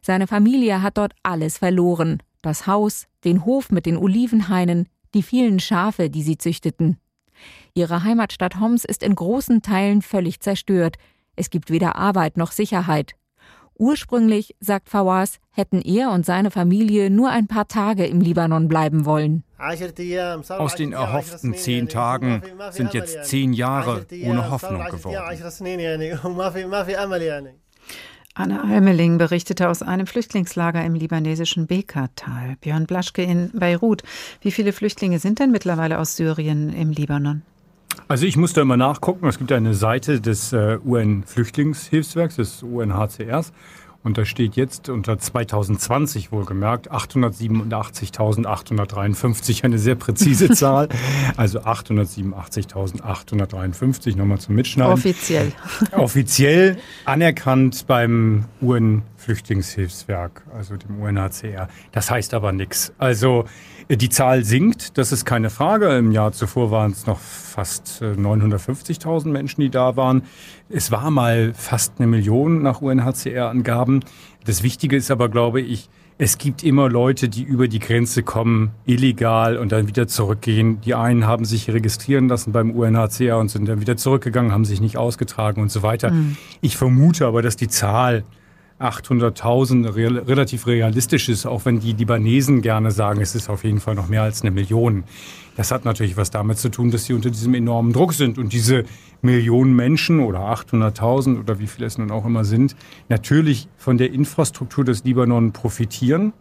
Seine Familie hat dort alles verloren. Das Haus, den Hof mit den Olivenhainen, die vielen Schafe, die sie züchteten. Ihre Heimatstadt Homs ist in großen Teilen völlig zerstört. Es gibt weder Arbeit noch Sicherheit. Ursprünglich, sagt Fawaz, hätten er und seine Familie nur ein paar Tage im Libanon bleiben wollen. Aus den erhofften zehn Tagen sind jetzt zehn Jahre ohne Hoffnung geworden. Anne Almeling berichtete aus einem Flüchtlingslager im libanesischen Bekatal. Björn Blaschke in Beirut. Wie viele Flüchtlinge sind denn mittlerweile aus Syrien im Libanon? Also ich musste immer nachgucken. Es gibt eine Seite des äh, UN-Flüchtlingshilfswerks, des UNHCRs. Und da steht jetzt unter 2020 wohlgemerkt 887.853, eine sehr präzise Zahl. Also 887.853, nochmal zum Mitschneiden. Offiziell. Offiziell anerkannt beim UN-Flüchtlingshilfswerk, also dem UNHCR. Das heißt aber nichts. Also die Zahl sinkt, das ist keine Frage. Im Jahr zuvor waren es noch fast 950.000 äh, Menschen, die da waren. Es war mal fast eine Million nach UNHCR-Angaben. Das Wichtige ist aber, glaube ich, es gibt immer Leute, die über die Grenze kommen, illegal und dann wieder zurückgehen. Die einen haben sich registrieren lassen beim UNHCR und sind dann wieder zurückgegangen, haben sich nicht ausgetragen und so weiter. Mhm. Ich vermute aber, dass die Zahl 800.000 real, relativ realistisch ist, auch wenn die Libanesen gerne sagen, es ist auf jeden Fall noch mehr als eine Million. Das hat natürlich was damit zu tun, dass sie unter diesem enormen Druck sind und diese Millionen Menschen oder 800.000 oder wie viele es nun auch immer sind, natürlich von der Infrastruktur des Libanon profitieren.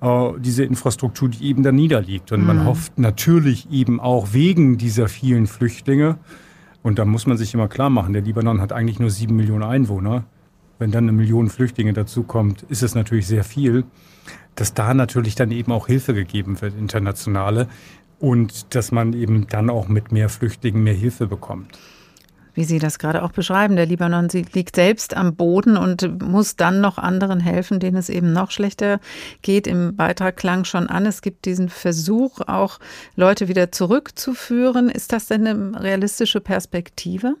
Äh, diese Infrastruktur, die eben da niederliegt. Und man mhm. hofft natürlich eben auch wegen dieser vielen Flüchtlinge, und da muss man sich immer klar machen, der Libanon hat eigentlich nur sieben Millionen Einwohner wenn dann eine Million Flüchtlinge dazukommt, ist es natürlich sehr viel, dass da natürlich dann eben auch Hilfe gegeben wird, internationale, und dass man eben dann auch mit mehr Flüchtlingen mehr Hilfe bekommt. Wie Sie das gerade auch beschreiben, der Libanon liegt selbst am Boden und muss dann noch anderen helfen, denen es eben noch schlechter geht. Im Beitrag klang schon an, es gibt diesen Versuch, auch Leute wieder zurückzuführen. Ist das denn eine realistische Perspektive?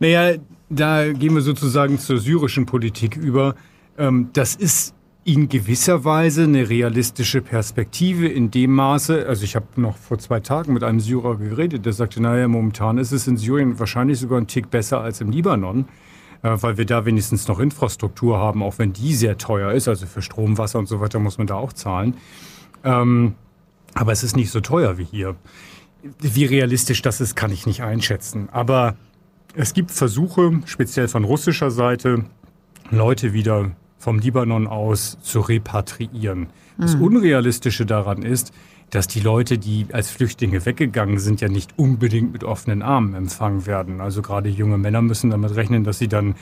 Naja, da gehen wir sozusagen zur syrischen Politik über. Ähm, das ist in gewisser Weise eine realistische Perspektive in dem Maße, also ich habe noch vor zwei Tagen mit einem Syrer geredet, der sagte, naja, momentan ist es in Syrien wahrscheinlich sogar ein Tick besser als im Libanon, äh, weil wir da wenigstens noch Infrastruktur haben, auch wenn die sehr teuer ist, also für Strom, Wasser und so weiter muss man da auch zahlen. Ähm, aber es ist nicht so teuer wie hier. Wie realistisch das ist, kann ich nicht einschätzen. Aber es gibt Versuche, speziell von russischer Seite, Leute wieder vom Libanon aus zu repatriieren. Das mhm. Unrealistische daran ist, dass die Leute, die als Flüchtlinge weggegangen sind, ja nicht unbedingt mit offenen Armen empfangen werden. Also gerade junge Männer müssen damit rechnen, dass sie dann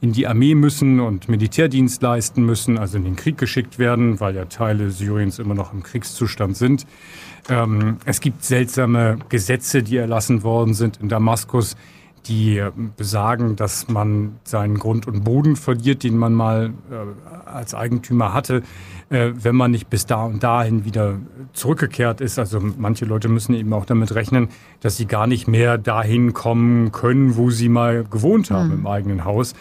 in die Armee müssen und Militärdienst leisten müssen, also in den Krieg geschickt werden, weil ja Teile Syriens immer noch im Kriegszustand sind. Ähm, es gibt seltsame Gesetze, die erlassen worden sind in Damaskus, die besagen, dass man seinen Grund und Boden verliert, den man mal äh, als Eigentümer hatte, äh, wenn man nicht bis da und dahin wieder zurückgekehrt ist. Also manche Leute müssen eben auch damit rechnen, dass sie gar nicht mehr dahin kommen können, wo sie mal gewohnt haben mhm. im eigenen Haus.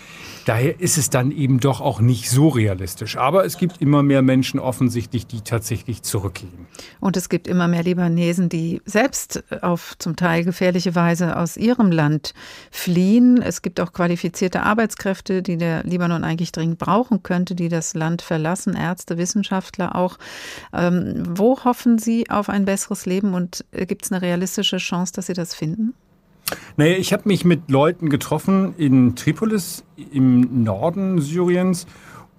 Daher ist es dann eben doch auch nicht so realistisch. Aber es gibt immer mehr Menschen offensichtlich, die tatsächlich zurückgehen. Und es gibt immer mehr Libanesen, die selbst auf zum Teil gefährliche Weise aus ihrem Land fliehen. Es gibt auch qualifizierte Arbeitskräfte, die der Libanon eigentlich dringend brauchen könnte, die das Land verlassen, Ärzte, Wissenschaftler auch. Ähm, wo hoffen Sie auf ein besseres Leben und äh, gibt es eine realistische Chance, dass Sie das finden? Naja, ich habe mich mit Leuten getroffen in Tripolis im Norden Syriens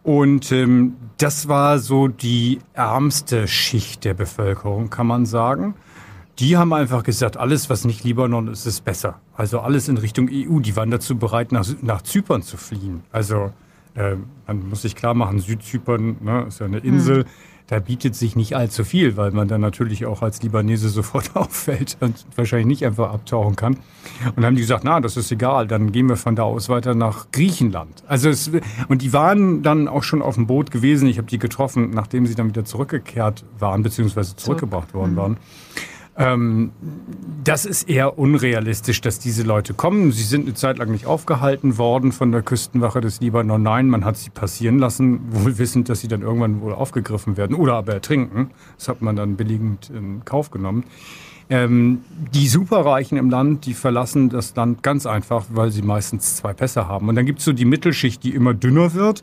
und ähm, das war so die ärmste Schicht der Bevölkerung, kann man sagen. Die haben einfach gesagt, alles, was nicht Libanon ist, ist besser. Also alles in Richtung EU. Die waren dazu bereit, nach, nach Zypern zu fliehen. Also äh, man muss sich klar machen, Südzypern ne, ist ja eine Insel. Hm da bietet sich nicht allzu viel, weil man dann natürlich auch als Libanese sofort auffällt und wahrscheinlich nicht einfach abtauchen kann. Und dann haben die gesagt, na, das ist egal, dann gehen wir von da aus weiter nach Griechenland. Also es, und die waren dann auch schon auf dem Boot gewesen. Ich habe die getroffen, nachdem sie dann wieder zurückgekehrt waren, beziehungsweise zurückgebracht worden mhm. waren. Ähm, das ist eher unrealistisch, dass diese Leute kommen. Sie sind eine Zeit lang nicht aufgehalten worden von der Küstenwache des Libanon. Nein, man hat sie passieren lassen, wohl wissend, dass sie dann irgendwann wohl aufgegriffen werden oder aber ertrinken. Das hat man dann billigend in Kauf genommen. Ähm, die Superreichen im Land, die verlassen das Land ganz einfach, weil sie meistens zwei Pässe haben. Und dann gibt es so die Mittelschicht, die immer dünner wird.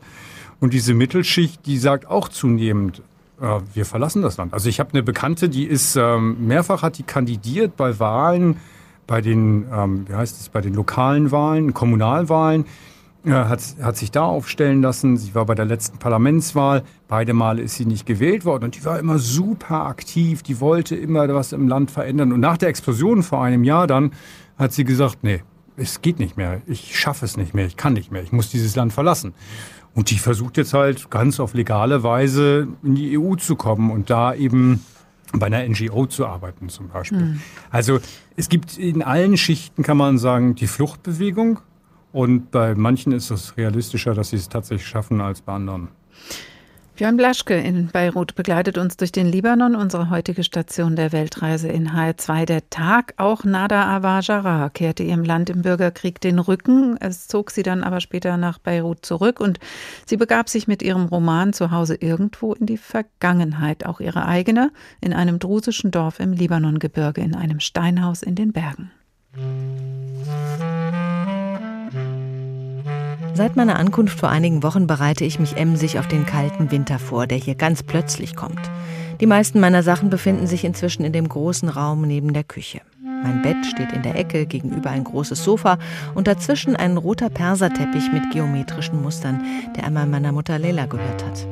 Und diese Mittelschicht, die sagt auch zunehmend, äh, wir verlassen das Land. Also ich habe eine Bekannte, die ist ähm, mehrfach hat die kandidiert bei Wahlen, bei den, ähm, wie heißt es, bei den lokalen Wahlen, Kommunalwahlen, äh, hat, hat sich da aufstellen lassen. Sie war bei der letzten Parlamentswahl. Beide Male ist sie nicht gewählt worden und die war immer super aktiv. Die wollte immer was im Land verändern. Und nach der Explosion vor einem Jahr dann hat sie gesagt, nee, es geht nicht mehr. Ich schaffe es nicht mehr. Ich kann nicht mehr. Ich muss dieses Land verlassen. Und die versucht jetzt halt ganz auf legale Weise in die EU zu kommen und da eben bei einer NGO zu arbeiten zum Beispiel. Mhm. Also es gibt in allen Schichten, kann man sagen, die Fluchtbewegung. Und bei manchen ist es realistischer, dass sie es tatsächlich schaffen als bei anderen. Björn Blaschke in Beirut begleitet uns durch den Libanon, unsere heutige Station der Weltreise in HR2. Der Tag, auch Nada Awajara kehrte ihrem Land im Bürgerkrieg den Rücken. Es zog sie dann aber später nach Beirut zurück und sie begab sich mit ihrem Roman zu Hause irgendwo in die Vergangenheit, auch ihre eigene, in einem drusischen Dorf im Libanongebirge, in einem Steinhaus in den Bergen. Seit meiner Ankunft vor einigen Wochen bereite ich mich emsig auf den kalten Winter vor, der hier ganz plötzlich kommt. Die meisten meiner Sachen befinden sich inzwischen in dem großen Raum neben der Küche. Mein Bett steht in der Ecke, gegenüber ein großes Sofa und dazwischen ein roter Perserteppich mit geometrischen Mustern, der einmal meiner Mutter Leila gehört hat.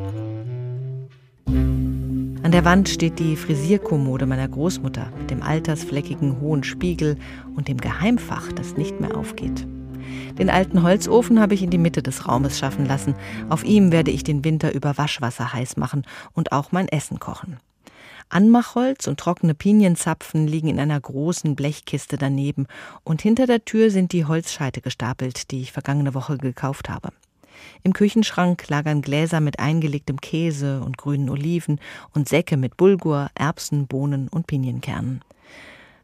An der Wand steht die Frisierkommode meiner Großmutter mit dem altersfleckigen hohen Spiegel und dem Geheimfach, das nicht mehr aufgeht. Den alten Holzofen habe ich in die Mitte des Raumes schaffen lassen. Auf ihm werde ich den Winter über Waschwasser heiß machen und auch mein Essen kochen. Anmachholz und trockene Pinienzapfen liegen in einer großen Blechkiste daneben und hinter der Tür sind die Holzscheite gestapelt, die ich vergangene Woche gekauft habe. Im Küchenschrank lagern Gläser mit eingelegtem Käse und grünen Oliven und Säcke mit Bulgur, Erbsen, Bohnen und Pinienkernen.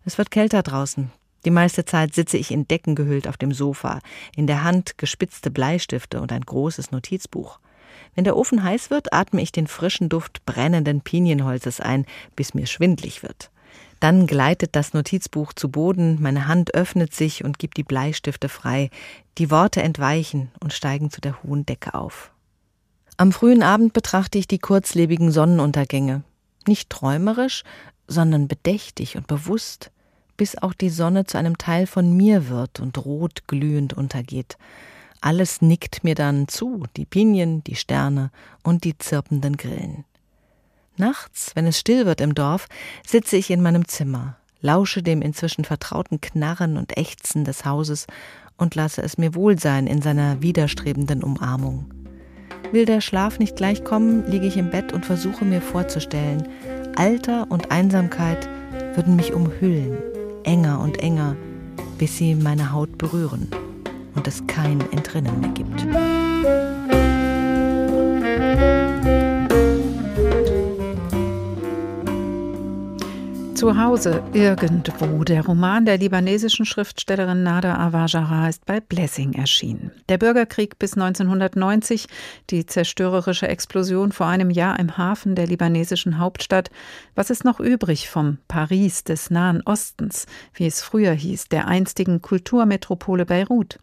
Es wird kälter draußen. Die meiste Zeit sitze ich in Decken gehüllt auf dem Sofa, in der Hand gespitzte Bleistifte und ein großes Notizbuch. Wenn der Ofen heiß wird, atme ich den frischen Duft brennenden Pinienholzes ein, bis mir schwindlig wird. Dann gleitet das Notizbuch zu Boden, meine Hand öffnet sich und gibt die Bleistifte frei, die Worte entweichen und steigen zu der hohen Decke auf. Am frühen Abend betrachte ich die kurzlebigen Sonnenuntergänge, nicht träumerisch, sondern bedächtig und bewusst, bis auch die Sonne zu einem Teil von mir wird und rot glühend untergeht. Alles nickt mir dann zu, die Pinien, die Sterne und die zirpenden Grillen. Nachts, wenn es still wird im Dorf, sitze ich in meinem Zimmer, lausche dem inzwischen vertrauten Knarren und Ächzen des Hauses und lasse es mir wohl sein in seiner widerstrebenden Umarmung. Will der Schlaf nicht gleich kommen, liege ich im Bett und versuche mir vorzustellen, Alter und Einsamkeit würden mich umhüllen, enger und enger, bis sie meine Haut berühren und es kein Entrinnen mehr gibt. Zu Hause irgendwo. Der Roman der libanesischen Schriftstellerin Nada Awajara ist bei Blessing erschienen. Der Bürgerkrieg bis 1990, die zerstörerische Explosion vor einem Jahr im Hafen der libanesischen Hauptstadt. Was ist noch übrig vom Paris des Nahen Ostens, wie es früher hieß, der einstigen Kulturmetropole Beirut?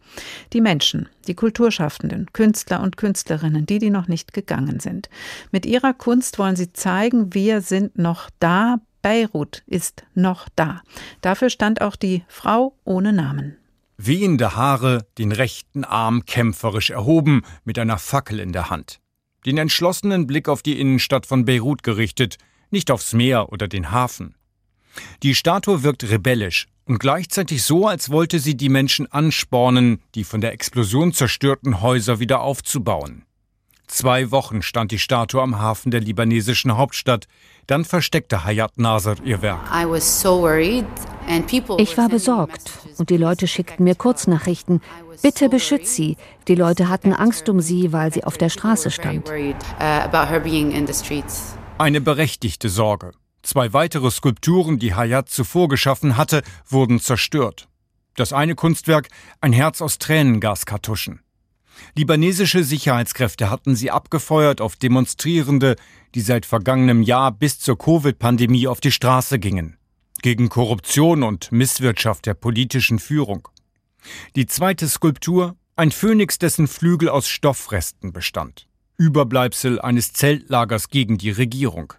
Die Menschen, die Kulturschaffenden, Künstler und Künstlerinnen, die, die noch nicht gegangen sind. Mit ihrer Kunst wollen sie zeigen, wir sind noch da, Beirut ist noch da. Dafür stand auch die Frau ohne Namen. Wehende Haare, den rechten Arm kämpferisch erhoben, mit einer Fackel in der Hand. Den entschlossenen Blick auf die Innenstadt von Beirut gerichtet, nicht aufs Meer oder den Hafen. Die Statue wirkt rebellisch und gleichzeitig so, als wollte sie die Menschen anspornen, die von der Explosion zerstörten Häuser wieder aufzubauen. Zwei Wochen stand die Statue am Hafen der libanesischen Hauptstadt. Dann versteckte Hayat Nasser ihr Werk. Ich war besorgt und die Leute schickten mir Kurznachrichten. Bitte beschütz sie. Die Leute hatten Angst um sie, weil sie auf der Straße stand. Eine berechtigte Sorge. Zwei weitere Skulpturen, die Hayat zuvor geschaffen hatte, wurden zerstört. Das eine Kunstwerk, ein Herz aus Tränengaskartuschen. Libanesische Sicherheitskräfte hatten sie abgefeuert auf Demonstrierende, die seit vergangenem Jahr bis zur Covid-Pandemie auf die Straße gingen. Gegen Korruption und Misswirtschaft der politischen Führung. Die zweite Skulptur, ein Phönix, dessen Flügel aus Stoffresten bestand. Überbleibsel eines Zeltlagers gegen die Regierung.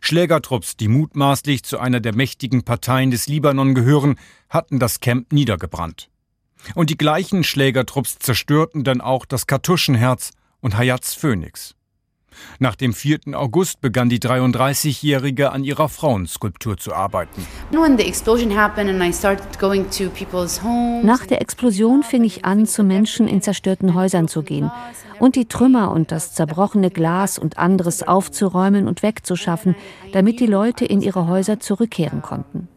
Schlägertrupps, die mutmaßlich zu einer der mächtigen Parteien des Libanon gehören, hatten das Camp niedergebrannt. Und die gleichen Schlägertrupps zerstörten dann auch das Kartuschenherz und Hayats Phönix. Nach dem 4. August begann die 33-Jährige an ihrer Frauenskulptur zu arbeiten. Nach der Explosion fing ich an, zu Menschen in zerstörten Häusern zu gehen und die Trümmer und das zerbrochene Glas und anderes aufzuräumen und wegzuschaffen, damit die Leute in ihre Häuser zurückkehren konnten.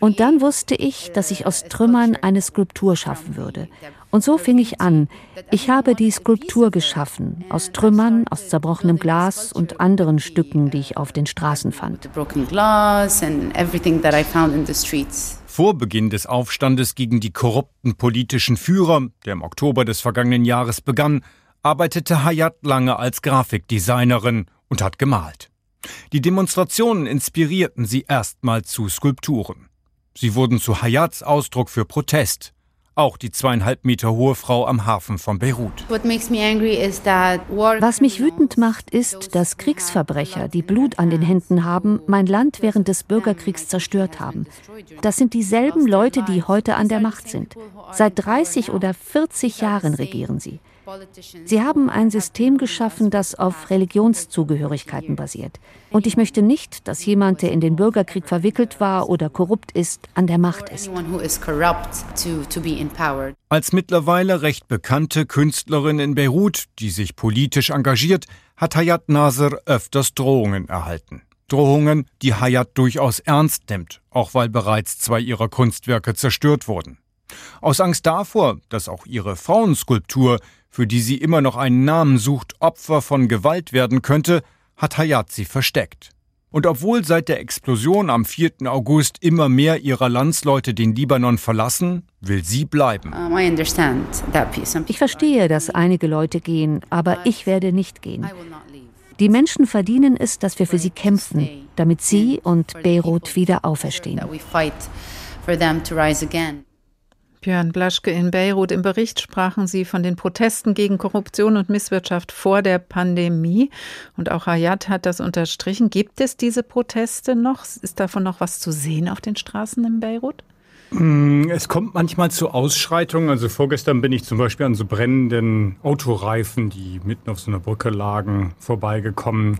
Und dann wusste ich, dass ich aus Trümmern eine Skulptur schaffen würde. Und so fing ich an. Ich habe die Skulptur geschaffen, aus Trümmern, aus zerbrochenem Glas und anderen Stücken, die ich auf den Straßen fand. Vor Beginn des Aufstandes gegen die korrupten politischen Führer, der im Oktober des vergangenen Jahres begann, arbeitete Hayat lange als Grafikdesignerin und hat gemalt. Die Demonstrationen inspirierten sie erstmal zu Skulpturen. Sie wurden zu Hayats Ausdruck für Protest. Auch die zweieinhalb Meter hohe Frau am Hafen von Beirut. Was mich wütend macht, ist, dass Kriegsverbrecher, die Blut an den Händen haben, mein Land während des Bürgerkriegs zerstört haben. Das sind dieselben Leute, die heute an der Macht sind. Seit 30 oder 40 Jahren regieren sie. Sie haben ein System geschaffen, das auf Religionszugehörigkeiten basiert. Und ich möchte nicht, dass jemand, der in den Bürgerkrieg verwickelt war oder korrupt ist, an der Macht ist. Als mittlerweile recht bekannte Künstlerin in Beirut, die sich politisch engagiert, hat Hayat Nasser öfters Drohungen erhalten. Drohungen, die Hayat durchaus ernst nimmt, auch weil bereits zwei ihrer Kunstwerke zerstört wurden. Aus Angst davor, dass auch ihre Frauenskulptur für die sie immer noch einen Namen sucht, Opfer von Gewalt werden könnte, hat Hayat sie versteckt. Und obwohl seit der Explosion am 4. August immer mehr ihrer Landsleute den Libanon verlassen, will sie bleiben. Ich verstehe, dass einige Leute gehen, aber ich werde nicht gehen. Die Menschen verdienen es, dass wir für sie kämpfen, damit sie und Beirut wieder auferstehen. Björn Blaschke in Beirut. Im Bericht sprachen Sie von den Protesten gegen Korruption und Misswirtschaft vor der Pandemie. Und auch Hayat hat das unterstrichen. Gibt es diese Proteste noch? Ist davon noch was zu sehen auf den Straßen in Beirut? Mm, es kommt manchmal zu Ausschreitungen. Also vorgestern bin ich zum Beispiel an so brennenden Autoreifen, die mitten auf so einer Brücke lagen, vorbeigekommen.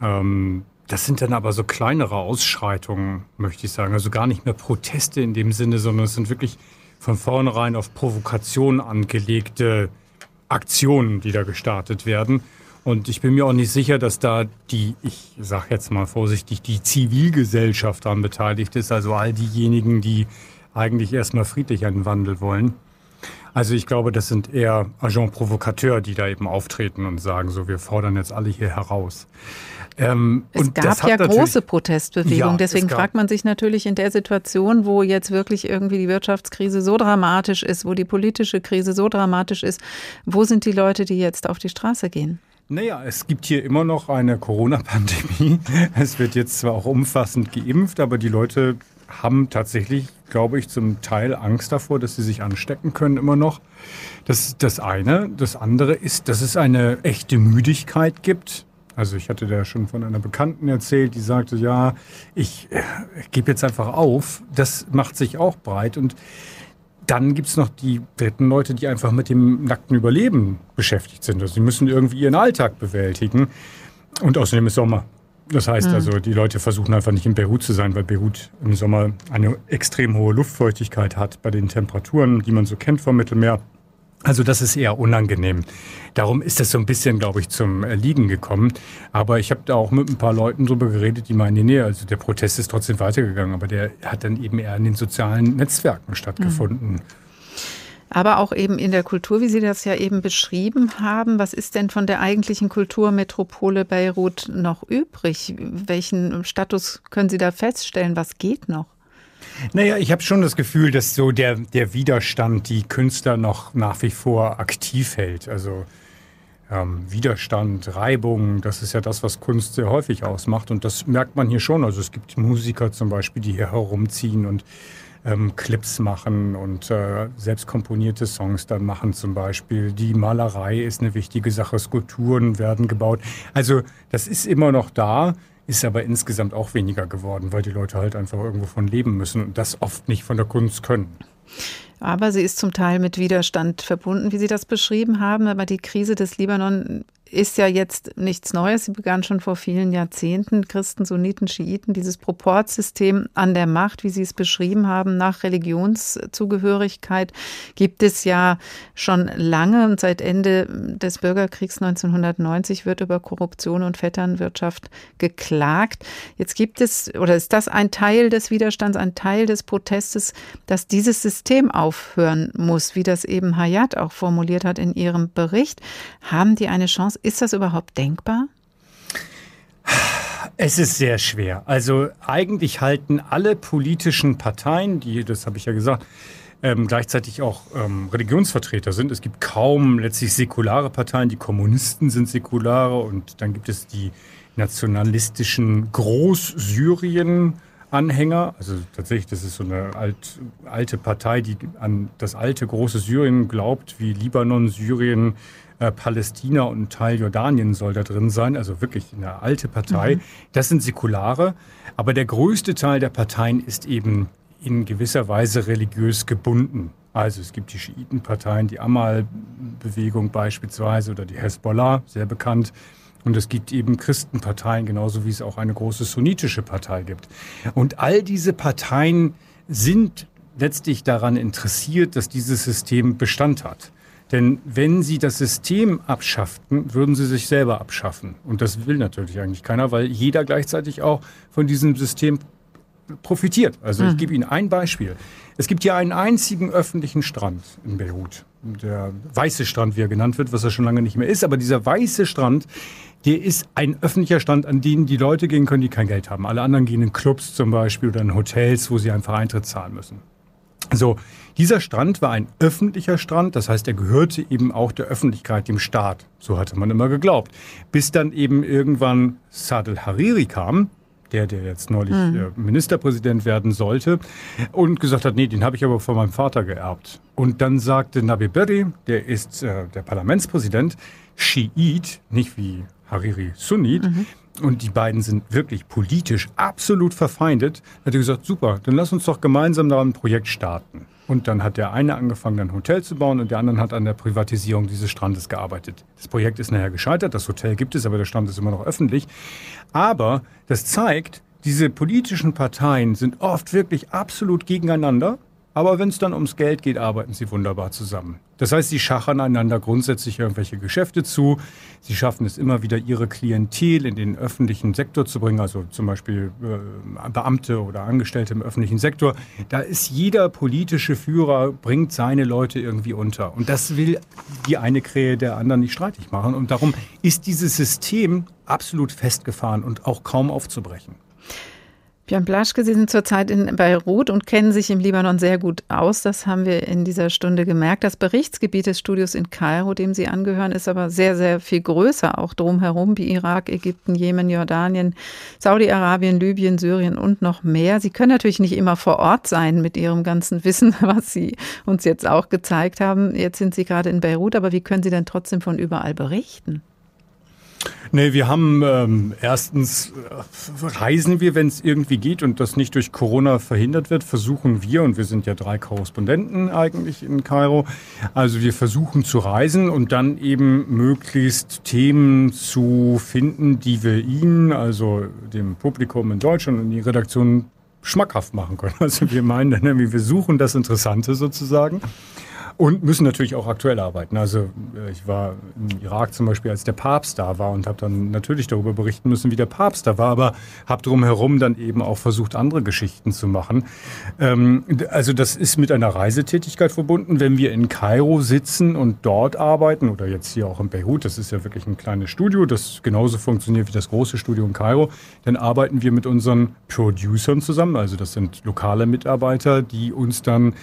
Ähm, das sind dann aber so kleinere Ausschreitungen, möchte ich sagen. Also gar nicht mehr Proteste in dem Sinne, sondern es sind wirklich von vornherein auf Provokation angelegte Aktionen, die da gestartet werden. Und ich bin mir auch nicht sicher, dass da die, ich sage jetzt mal vorsichtig, die Zivilgesellschaft daran beteiligt ist, also all diejenigen, die eigentlich erstmal friedlich einen Wandel wollen. Also ich glaube, das sind eher Agent Provocateur, die da eben auftreten und sagen, so wir fordern jetzt alle hier heraus. Ähm, es gab ja große Protestbewegungen. Ja, Deswegen fragt man sich natürlich in der Situation, wo jetzt wirklich irgendwie die Wirtschaftskrise so dramatisch ist, wo die politische Krise so dramatisch ist, wo sind die Leute, die jetzt auf die Straße gehen? Naja, es gibt hier immer noch eine Corona-Pandemie. Es wird jetzt zwar auch umfassend geimpft, aber die Leute haben tatsächlich, glaube ich, zum Teil Angst davor, dass sie sich anstecken können immer noch. Das ist das eine. Das andere ist, dass es eine echte Müdigkeit gibt also ich hatte da schon von einer Bekannten erzählt, die sagte, ja, ich äh, gebe jetzt einfach auf. Das macht sich auch breit. Und dann gibt es noch die dritten Leute, die einfach mit dem nackten Überleben beschäftigt sind. Also sie müssen irgendwie ihren Alltag bewältigen. Und außerdem ist Sommer. Das heißt mhm. also, die Leute versuchen einfach nicht in Beirut zu sein, weil Beirut im Sommer eine extrem hohe Luftfeuchtigkeit hat bei den Temperaturen, die man so kennt vom Mittelmeer. Also das ist eher unangenehm. Darum ist das so ein bisschen, glaube ich, zum Liegen gekommen. Aber ich habe da auch mit ein paar Leuten drüber geredet, die meinen, nee, also der Protest ist trotzdem weitergegangen, aber der hat dann eben eher in den sozialen Netzwerken stattgefunden. Mhm. Aber auch eben in der Kultur, wie Sie das ja eben beschrieben haben. Was ist denn von der eigentlichen Kulturmetropole Beirut noch übrig? Welchen Status können Sie da feststellen? Was geht noch? Naja, ich habe schon das Gefühl, dass so der, der Widerstand die Künstler noch nach wie vor aktiv hält. Also ähm, Widerstand, Reibung, das ist ja das, was Kunst sehr häufig ausmacht. Und das merkt man hier schon. Also es gibt Musiker zum Beispiel, die hier herumziehen und ähm, Clips machen und äh, selbst komponierte Songs dann machen zum Beispiel. Die Malerei ist eine wichtige Sache, Skulpturen werden gebaut. Also das ist immer noch da ist aber insgesamt auch weniger geworden, weil die Leute halt einfach irgendwo von leben müssen und das oft nicht von der Kunst können. Aber sie ist zum Teil mit Widerstand verbunden, wie Sie das beschrieben haben. Aber die Krise des Libanon ist ja jetzt nichts Neues. Sie begann schon vor vielen Jahrzehnten. Christen, Sunniten, Schiiten, dieses Proportsystem an der Macht, wie Sie es beschrieben haben, nach Religionszugehörigkeit, gibt es ja schon lange. Und seit Ende des Bürgerkriegs 1990 wird über Korruption und Vetternwirtschaft geklagt. Jetzt gibt es, oder ist das ein Teil des Widerstands, ein Teil des Protestes, dass dieses System aufhören muss, wie das eben Hayat auch formuliert hat in ihrem Bericht? Haben die eine Chance? Ist das überhaupt denkbar? Es ist sehr schwer. Also eigentlich halten alle politischen Parteien, die, das habe ich ja gesagt, ähm, gleichzeitig auch ähm, Religionsvertreter sind. Es gibt kaum letztlich säkulare Parteien. Die Kommunisten sind säkulare und dann gibt es die nationalistischen Großsyrien. Anhänger, also tatsächlich, das ist so eine alt, alte Partei, die an das alte große Syrien glaubt, wie Libanon, Syrien, äh, Palästina und ein Teil Jordanien soll da drin sein, also wirklich eine alte Partei. Mhm. Das sind Säkulare, aber der größte Teil der Parteien ist eben in gewisser Weise religiös gebunden. Also es gibt die Schiitenparteien, die Amal-Bewegung beispielsweise oder die Hezbollah, sehr bekannt. Und es gibt eben Christenparteien, genauso wie es auch eine große sunnitische Partei gibt. Und all diese Parteien sind letztlich daran interessiert, dass dieses System Bestand hat. Denn wenn sie das System abschafften, würden sie sich selber abschaffen. Und das will natürlich eigentlich keiner, weil jeder gleichzeitig auch von diesem System profitiert. Also ich hm. gebe Ihnen ein Beispiel. Es gibt hier einen einzigen öffentlichen Strand in Beirut. Der weiße Strand, wie er genannt wird, was er schon lange nicht mehr ist. Aber dieser weiße Strand, der ist ein öffentlicher Strand, an den die Leute gehen können, die kein Geld haben. Alle anderen gehen in Clubs zum Beispiel oder in Hotels, wo sie einfach Eintritt zahlen müssen. So, dieser Strand war ein öffentlicher Strand, das heißt, er gehörte eben auch der Öffentlichkeit, dem Staat. So hatte man immer geglaubt. Bis dann eben irgendwann Sadel Hariri kam, der, der jetzt neulich mhm. Ministerpräsident werden sollte, und gesagt hat, nee, den habe ich aber von meinem Vater geerbt. Und dann sagte Nabi Berri, der ist äh, der Parlamentspräsident, Schiit, nicht wie Hariri Sunnit, mhm. Und die beiden sind wirklich politisch absolut verfeindet. Hat er gesagt, super, dann lass uns doch gemeinsam da ein Projekt starten. Und dann hat der eine angefangen, ein Hotel zu bauen und der andere hat an der Privatisierung dieses Strandes gearbeitet. Das Projekt ist nachher gescheitert, das Hotel gibt es, aber der Strand ist immer noch öffentlich. Aber das zeigt, diese politischen Parteien sind oft wirklich absolut gegeneinander aber wenn es dann ums Geld geht, arbeiten sie wunderbar zusammen. Das heißt, sie schachern einander grundsätzlich irgendwelche Geschäfte zu. Sie schaffen es immer wieder, ihre Klientel in den öffentlichen Sektor zu bringen, also zum Beispiel äh, Beamte oder Angestellte im öffentlichen Sektor. Da ist jeder politische Führer, bringt seine Leute irgendwie unter. Und das will die eine Krähe der anderen nicht streitig machen. Und darum ist dieses System absolut festgefahren und auch kaum aufzubrechen. Björn Blaschke, Sie sind zurzeit in Beirut und kennen sich im Libanon sehr gut aus. Das haben wir in dieser Stunde gemerkt. Das Berichtsgebiet des Studios in Kairo, dem Sie angehören, ist aber sehr, sehr viel größer, auch drumherum, wie Irak, Ägypten, Jemen, Jordanien, Saudi-Arabien, Libyen, Syrien und noch mehr. Sie können natürlich nicht immer vor Ort sein mit Ihrem ganzen Wissen, was Sie uns jetzt auch gezeigt haben. Jetzt sind Sie gerade in Beirut, aber wie können Sie denn trotzdem von überall berichten? Nee, wir haben ähm, erstens äh, reisen wir, wenn es irgendwie geht und das nicht durch Corona verhindert wird, versuchen wir, und wir sind ja drei Korrespondenten eigentlich in Kairo, also wir versuchen zu reisen und dann eben möglichst Themen zu finden, die wir Ihnen, also dem Publikum in Deutschland und die Redaktion schmackhaft machen können. Also wir meinen, wir suchen das Interessante sozusagen. Und müssen natürlich auch aktuell arbeiten. Also äh, ich war im Irak zum Beispiel, als der Papst da war und habe dann natürlich darüber berichten müssen, wie der Papst da war, aber habe drumherum dann eben auch versucht, andere Geschichten zu machen. Ähm, also das ist mit einer Reisetätigkeit verbunden. Wenn wir in Kairo sitzen und dort arbeiten oder jetzt hier auch in Beirut, das ist ja wirklich ein kleines Studio, das genauso funktioniert wie das große Studio in Kairo, dann arbeiten wir mit unseren Producern zusammen. Also das sind lokale Mitarbeiter, die uns dann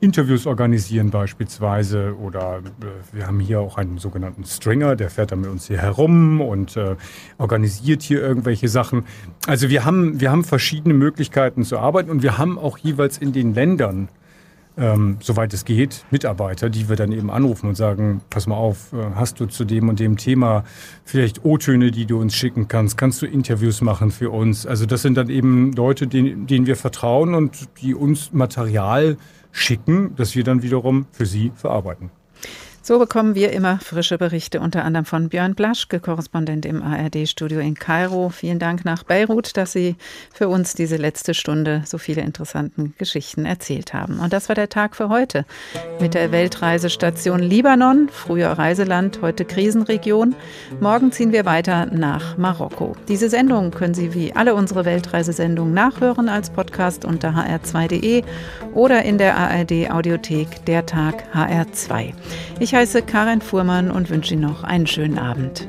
Interviews organisieren beispielsweise oder äh, wir haben hier auch einen sogenannten Stringer, der fährt dann mit uns hier herum und äh, organisiert hier irgendwelche Sachen. Also wir haben, wir haben verschiedene Möglichkeiten zu arbeiten und wir haben auch jeweils in den Ländern ähm, soweit es geht, Mitarbeiter, die wir dann eben anrufen und sagen, pass mal auf, äh, hast du zu dem und dem Thema vielleicht O-Töne, die du uns schicken kannst? Kannst du Interviews machen für uns? Also das sind dann eben Leute, denen, denen wir vertrauen und die uns Material schicken, das wir dann wiederum für Sie verarbeiten. So bekommen wir immer frische Berichte, unter anderem von Björn Blaschke, Korrespondent im ARD-Studio in Kairo. Vielen Dank nach Beirut, dass Sie für uns diese letzte Stunde so viele interessante Geschichten erzählt haben. Und das war der Tag für heute mit der Weltreisestation Libanon, früher Reiseland, heute Krisenregion. Morgen ziehen wir weiter nach Marokko. Diese Sendung können Sie wie alle unsere Weltreisesendungen nachhören als Podcast unter hr2.de oder in der ARD-Audiothek Der Tag HR2. Ich heiße Karin Fuhrmann und wünsche Ihnen noch einen schönen Abend.